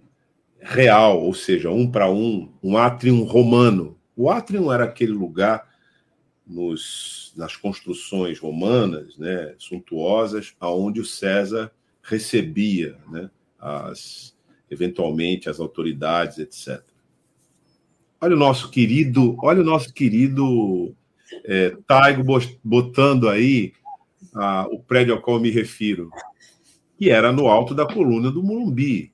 real, ou seja, um para um, um atrium romano. O atrium era aquele lugar nos, nas construções romanas, né, suntuosas, aonde o César recebia, né, as, eventualmente as autoridades, etc. Olha o nosso querido, olha o nosso querido é, Taigo botando aí ah, o prédio ao qual me refiro, que era no alto da coluna do Morumbi.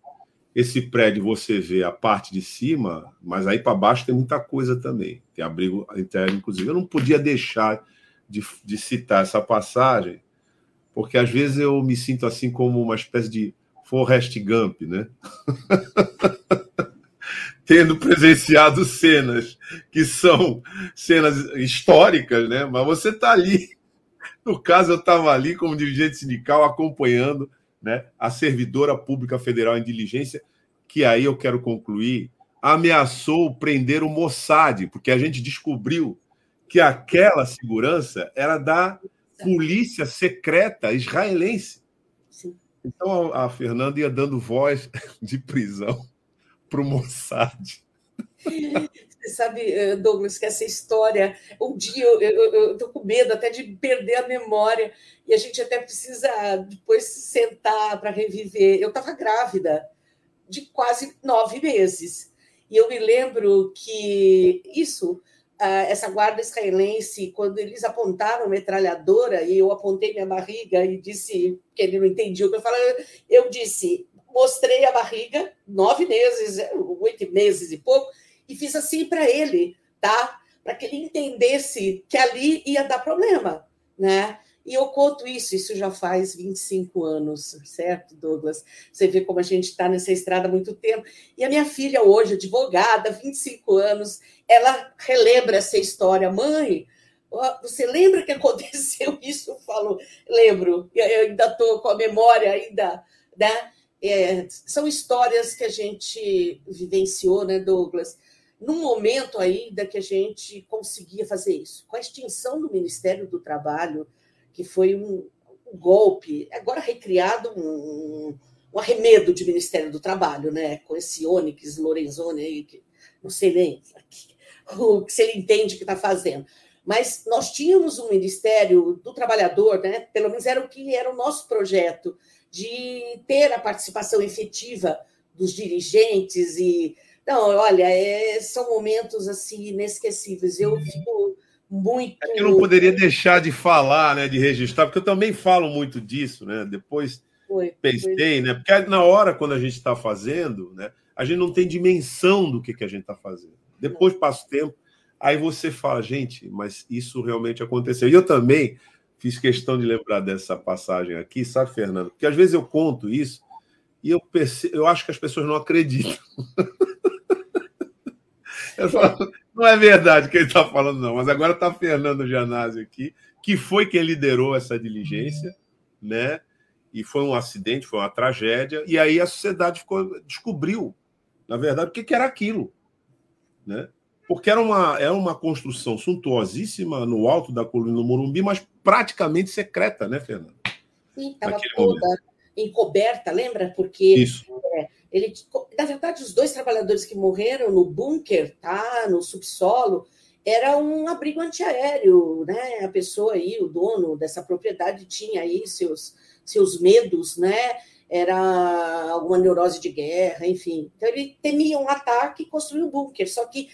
Esse prédio você vê a parte de cima, mas aí para baixo tem muita coisa também. Tem abrigo interno, inclusive. Eu não podia deixar de, de citar essa passagem, porque às vezes eu me sinto assim como uma espécie de Forrest Gump, né? tendo presenciado cenas que são cenas históricas, né? Mas você está ali. No caso, eu estava ali como dirigente sindical acompanhando né, a servidora pública federal em diligência, que aí eu quero concluir, ameaçou prender o Mossad, porque a gente descobriu que aquela segurança era da polícia secreta israelense. Sim. Então a Fernanda ia dando voz de prisão para o Mossad. Você sabe, eh, Douglas, que essa história, um dia eu estou com medo até de perder a memória, e a gente até precisa depois sentar para reviver. Eu estava grávida de quase nove meses, e eu me lembro que isso, essa guarda israelense, quando eles apontaram a metralhadora, e eu apontei minha barriga e disse que ele não entendia o que eu falava, eu disse: mostrei a barriga, nove meses, oito meses e pouco, e fiz assim para ele, tá? Para que ele entendesse que ali ia dar problema, né? E eu conto isso, isso já faz 25 anos, certo, Douglas? Você vê como a gente está nessa estrada há muito tempo. E a minha filha, hoje, advogada, 25 anos, ela relembra essa história. Mãe, você lembra que aconteceu isso? Eu falo, lembro, eu ainda estou com a memória ainda, né? É, são histórias que a gente vivenciou, né, Douglas? Num momento ainda que a gente conseguia fazer isso. Com a extinção do Ministério do Trabalho, que foi um, um golpe, agora recriado um, um, arremedo de Ministério do Trabalho, né? Com esse Onyx Lorenzoni aí, que não sei nem o que ele entende que está fazendo. Mas nós tínhamos um Ministério do Trabalhador, né? pelo menos era o que era o nosso projeto, de ter a participação efetiva dos dirigentes e não, olha, é, são momentos assim inesquecíveis. Eu fico muito. É que eu não poderia deixar de falar, né, de registrar, porque eu também falo muito disso, né? Depois foi, pensei, foi. né? Porque na hora quando a gente está fazendo, né, a gente não tem dimensão do que, que a gente está fazendo. Depois passa o tempo, aí você fala, gente, mas isso realmente aconteceu. E eu também fiz questão de lembrar dessa passagem aqui, sabe, Fernando? Porque às vezes eu conto isso e eu, perce... eu acho que as pessoas não acreditam. falo, não é verdade que ele está falando, não, mas agora está Fernando Janazzi aqui, que foi quem liderou essa diligência, né? E foi um acidente, foi uma tragédia, e aí a sociedade ficou, descobriu, na verdade, o que, que era aquilo, né? porque era uma, era uma construção suntuosíssima no alto da coluna do Morumbi, mas praticamente secreta, né, Fernanda? Sim, estava toda momento. encoberta, lembra? Porque é, ele, na verdade, os dois trabalhadores que morreram no bunker, tá, no subsolo, era um abrigo antiaéreo, né? A pessoa aí, o dono dessa propriedade, tinha aí seus, seus medos, né? Era alguma neurose de guerra, enfim. Então ele temia um ataque e construiu um bunker. Só que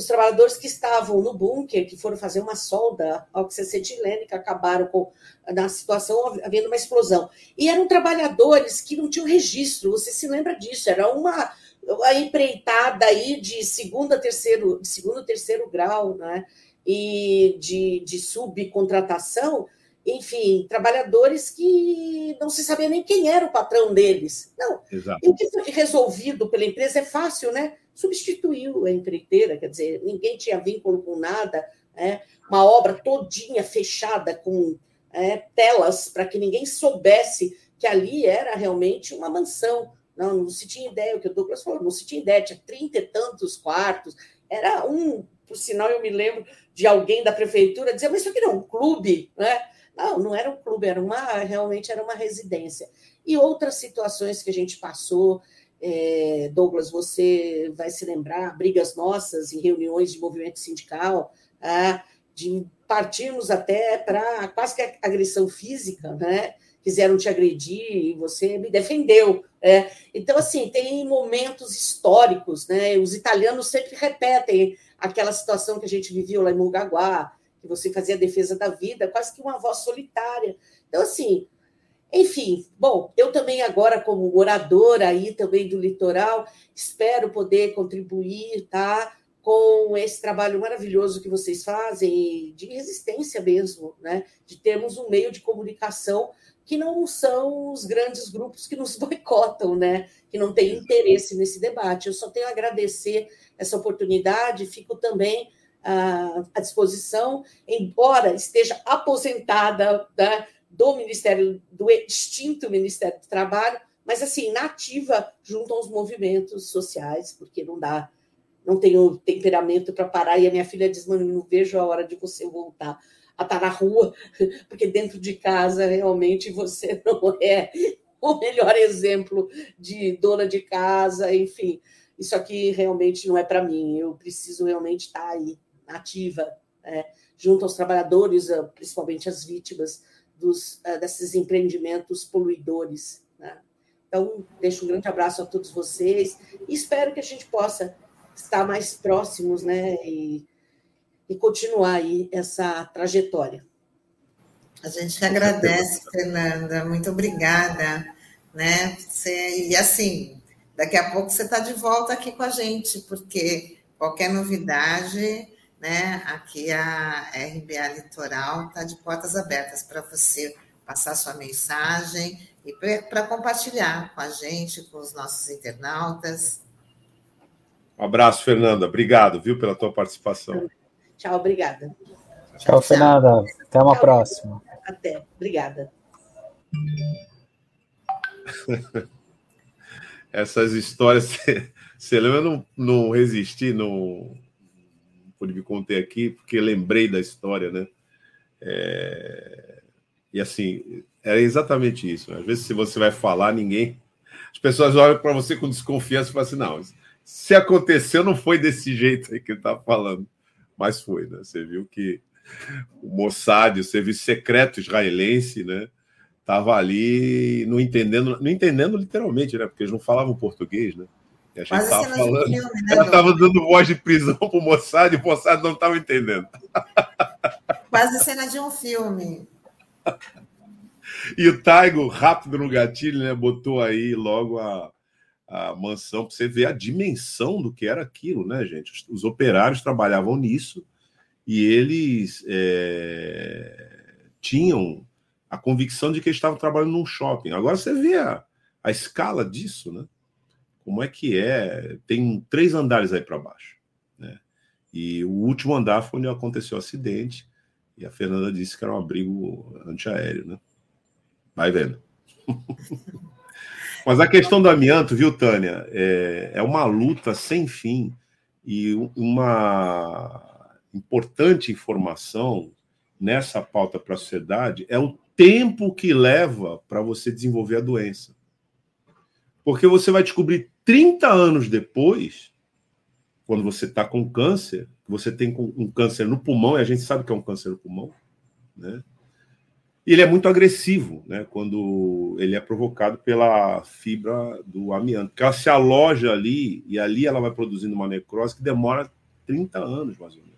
os trabalhadores que estavam no bunker, que foram fazer uma solda oxacetilênica, acabaram com, na situação havendo uma explosão. E eram trabalhadores que não tinham registro, você se lembra disso, era uma, uma empreitada aí de segunda, terceiro, de segundo, terceiro grau, né? E de, de subcontratação, enfim, trabalhadores que não se sabia nem quem era o patrão deles. Não. Exato. E o que foi resolvido pela empresa é fácil, né? Substituiu a empreiteira, quer dizer, ninguém tinha vínculo com nada, né? uma obra todinha fechada com é, telas para que ninguém soubesse que ali era realmente uma mansão. Não, não se tinha ideia, o que o Douglas falou, não se tinha ideia, tinha trinta e tantos quartos, era um, por sinal, eu me lembro de alguém da prefeitura dizer, mas isso aqui não é um clube, né? Não, não era um clube, era uma, realmente era uma residência. E outras situações que a gente passou, é, Douglas, você vai se lembrar, brigas nossas em reuniões de movimento sindical, ah, de partirmos até para quase que agressão física, né? Quiseram te agredir e você me defendeu, É, então, assim, tem momentos históricos, né? Os italianos sempre repetem aquela situação que a gente viveu lá em Mongaguá, que você fazia a defesa da vida, quase que uma voz solitária. Então, assim, enfim, bom, eu também agora, como moradora aí também do litoral, espero poder contribuir, tá? Com esse trabalho maravilhoso que vocês fazem, de resistência mesmo, né? De termos um meio de comunicação que não são os grandes grupos que nos boicotam, né? Que não têm interesse nesse debate. Eu só tenho a agradecer essa oportunidade, fico também ah, à disposição, embora esteja aposentada né, do Ministério, do extinto Ministério do Trabalho, mas assim, nativa junto aos movimentos sociais, porque não dá, não tenho temperamento para parar, e a minha filha diz, mano, não vejo a hora de você voltar a estar na rua, porque dentro de casa realmente você não é o melhor exemplo de dona de casa, enfim. Isso aqui realmente não é para mim. Eu preciso realmente estar aí, ativa, é, junto aos trabalhadores, ah, principalmente as vítimas dos, uh, desses empreendimentos poluidores. Né? Então, deixo um grande abraço a todos vocês e espero que a gente possa estar mais próximos né, e e continuar aí essa trajetória. A gente agradece, Fernanda, muito obrigada, né? Você, e assim, daqui a pouco você está de volta aqui com a gente, porque qualquer novidade, né? Aqui a RBA Litoral está de portas abertas para você passar sua mensagem e para compartilhar com a gente, com os nossos internautas. Um abraço, Fernanda. Obrigado, viu, pela tua participação. Tchau, obrigada. Tchau, Fernanda. Até uma tchau. próxima. Até. Obrigada. Essas histórias, você lembra? Eu não, não resisti, não me conter aqui, porque lembrei da história, né? É... E assim, era exatamente isso. Né? Às vezes, se você vai falar, ninguém. As pessoas olham para você com desconfiança e falam assim: não, se aconteceu, não foi desse jeito aí que ele está falando mas foi, né? Você viu que o Mossad, o serviço secreto israelense, né? Tava ali não entendendo, não entendendo literalmente, né? Porque eles não falavam português, né? E a gente estava falando. Filme, né, ela estava dando voz de prisão para o Mossad e o Mossad não estava entendendo. Quase cena de um filme. E o Taigo, rápido no gatilho, né? Botou aí logo a, a mansão, para você ver a dimensão do que era aquilo, né, gente? Os, os operários trabalhavam nisso e eles é, tinham a convicção de que eles estavam trabalhando num shopping. Agora você vê a, a escala disso, né? Como é que é? Tem três andares aí para baixo, né? E o último andar foi onde aconteceu o acidente e a Fernanda disse que era um abrigo antiaéreo, né? Vai vendo. Mas a questão do amianto, viu, Tânia, é, é uma luta sem fim e uma importante informação nessa pauta para a sociedade é o tempo que leva para você desenvolver a doença. Porque você vai descobrir 30 anos depois, quando você está com câncer, você tem um câncer no pulmão, e a gente sabe que é um câncer no pulmão, né? ele é muito agressivo, né? Quando ele é provocado pela fibra do amianto, ela se aloja ali e ali ela vai produzindo uma necrose que demora 30 anos, mais ou menos.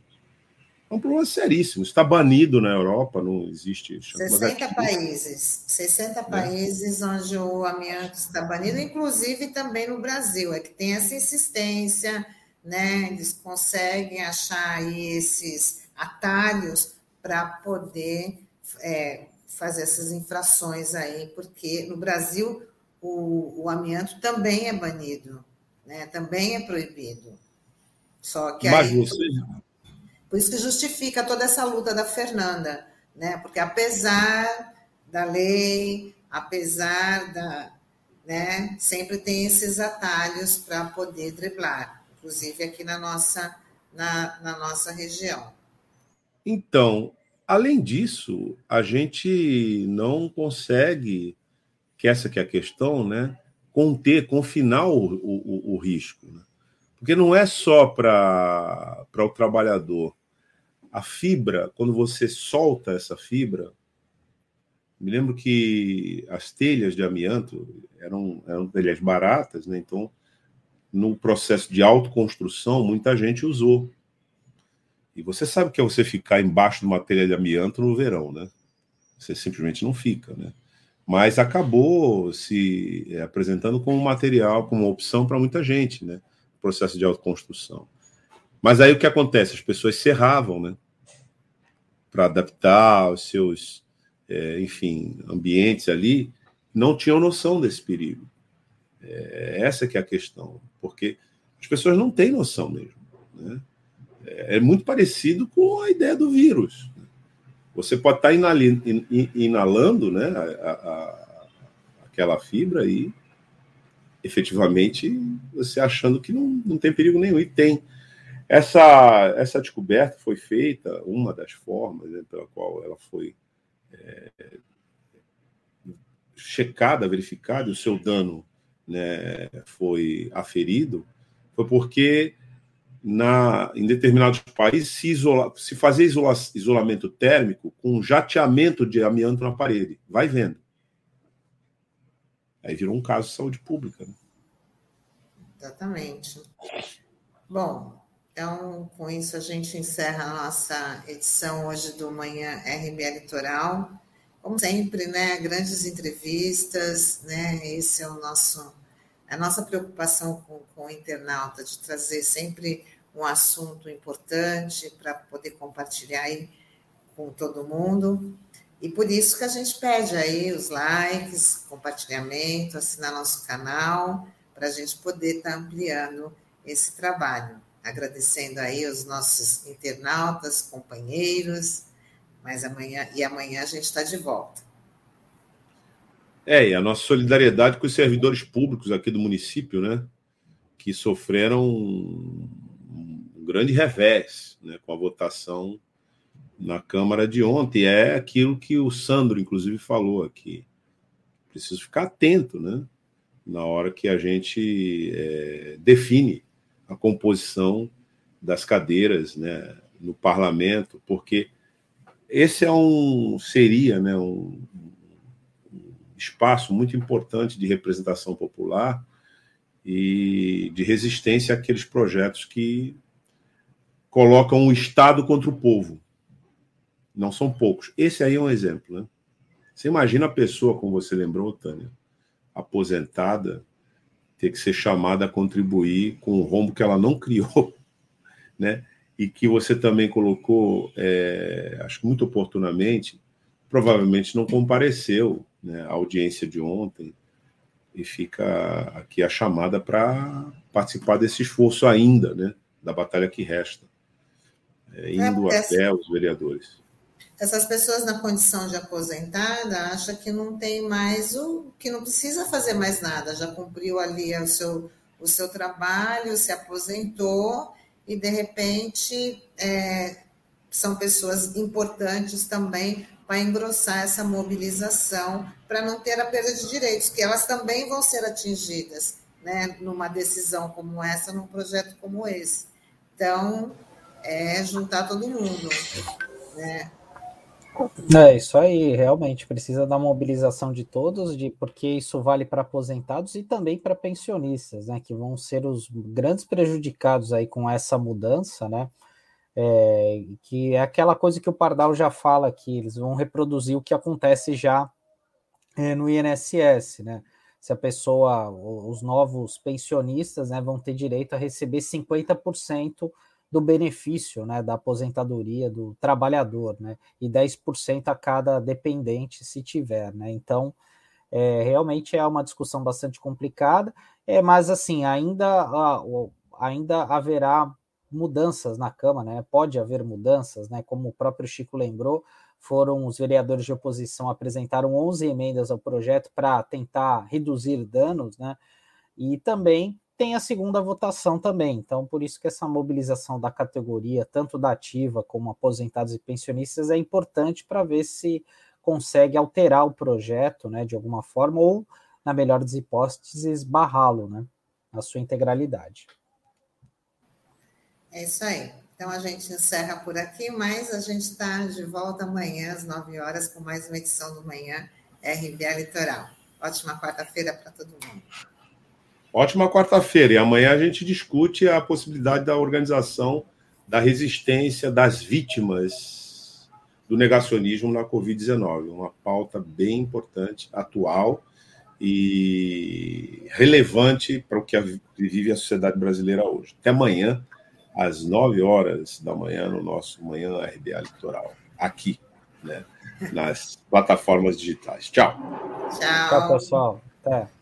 É um problema seríssimo. Está banido na Europa, não existe. 60 países. 60 é. países onde o amianto está banido, inclusive também no Brasil. É que tem essa insistência, né? Eles conseguem achar aí esses atalhos para poder é, fazer essas infrações aí, porque no Brasil o, o amianto também é banido, né? também é proibido. Só que Mas aí. Você... Por isso que justifica toda essa luta da Fernanda, né? Porque apesar da lei, apesar da. Né, sempre tem esses atalhos para poder driblar, inclusive aqui na nossa, na, na nossa região. Então, Além disso, a gente não consegue, que essa que é a questão, né, conter, confinar o, o, o risco. Né? Porque não é só para o trabalhador. A fibra, quando você solta essa fibra, Me lembro que as telhas de amianto eram, eram telhas baratas, né? então no processo de autoconstrução muita gente usou. E você sabe que é você ficar embaixo de uma telha de amianto no verão, né? Você simplesmente não fica, né? Mas acabou se é, apresentando como material, como opção para muita gente, né? Processo de autoconstrução. Mas aí o que acontece? As pessoas serravam, né? Para adaptar os seus, é, enfim, ambientes ali, não tinham noção desse perigo. É, essa que é a questão, porque as pessoas não têm noção mesmo, né? É, é muito parecido com a ideia do vírus. Você pode estar inalando né, a, a, aquela fibra e efetivamente você achando que não, não tem perigo nenhum. E tem. Essa, essa descoberta foi feita, uma das formas né, pela qual ela foi é, checada, verificada, e o seu dano né, foi aferido, foi porque na, em determinados países se, isola, se fazer isola, isolamento térmico com jateamento de amianto na parede. Vai vendo. Aí virou um caso de saúde pública. Né? Exatamente. Bom, então com isso a gente encerra a nossa edição hoje do Manhã RBA Litoral. Como sempre, né, grandes entrevistas, né, esse é o nosso a nossa preocupação com, com o internauta de trazer sempre um assunto importante para poder compartilhar aí com todo mundo. E por isso que a gente pede aí os likes, compartilhamento, assinar nosso canal, para a gente poder estar tá ampliando esse trabalho. Agradecendo aí os nossos internautas, companheiros, mas amanhã e amanhã a gente está de volta. É, e a nossa solidariedade com os servidores públicos aqui do município, né? Que sofreram um grande revés né, com a votação na Câmara de ontem. É aquilo que o Sandro, inclusive, falou aqui. Preciso ficar atento, né? Na hora que a gente é, define a composição das cadeiras né, no parlamento, porque esse é um seria né, um, espaço muito importante de representação popular e de resistência àqueles projetos que colocam o Estado contra o povo. Não são poucos. Esse aí é um exemplo. Né? Você imagina a pessoa, como você lembrou, Tânia, aposentada, ter que ser chamada a contribuir com o rombo que ela não criou, né? E que você também colocou, é, acho muito oportunamente, provavelmente não compareceu né, à audiência de ontem, e fica aqui a chamada para participar desse esforço ainda, né, da batalha que resta. É, indo é, até os vereadores. Essas pessoas na condição de aposentada acham que não tem mais o que não precisa fazer mais nada, já cumpriu ali o seu, o seu trabalho, se aposentou e de repente é, são pessoas importantes também para engrossar essa mobilização para não ter a perda de direitos, que elas também vão ser atingidas, né, numa decisão como essa, num projeto como esse. Então, é juntar todo mundo, né? É isso aí, realmente precisa da mobilização de todos, de porque isso vale para aposentados e também para pensionistas, né, que vão ser os grandes prejudicados aí com essa mudança, né? É, que é aquela coisa que o Pardal já fala aqui, eles vão reproduzir o que acontece já é, no INSS, né? Se a pessoa, os novos pensionistas, né, vão ter direito a receber 50% do benefício né, da aposentadoria do trabalhador, né, e 10% a cada dependente, se tiver. Né? Então, é, realmente é uma discussão bastante complicada, é, mas assim, ainda, ainda haverá mudanças na Câmara, né? pode haver mudanças, né? como o próprio Chico lembrou, foram os vereadores de oposição apresentaram 11 emendas ao projeto para tentar reduzir danos, né? E também tem a segunda votação também. Então, por isso que essa mobilização da categoria, tanto da ativa como aposentados e pensionistas, é importante para ver se consegue alterar o projeto, né, de alguma forma, ou, na melhor das hipóteses, barrá-lo, né, na sua integralidade. É isso aí. Então a gente encerra por aqui, mas a gente está de volta amanhã às 9 horas com mais uma edição do Manhã RBA Litoral. Ótima quarta-feira para todo mundo. Ótima quarta-feira. E amanhã a gente discute a possibilidade da organização da resistência das vítimas do negacionismo na Covid-19. Uma pauta bem importante, atual e relevante para o que vive a sociedade brasileira hoje. Até amanhã às 9 horas da manhã, no nosso Manhã RBA Litoral, aqui, né, nas plataformas digitais. Tchau. Tchau, Tchau pessoal. Até.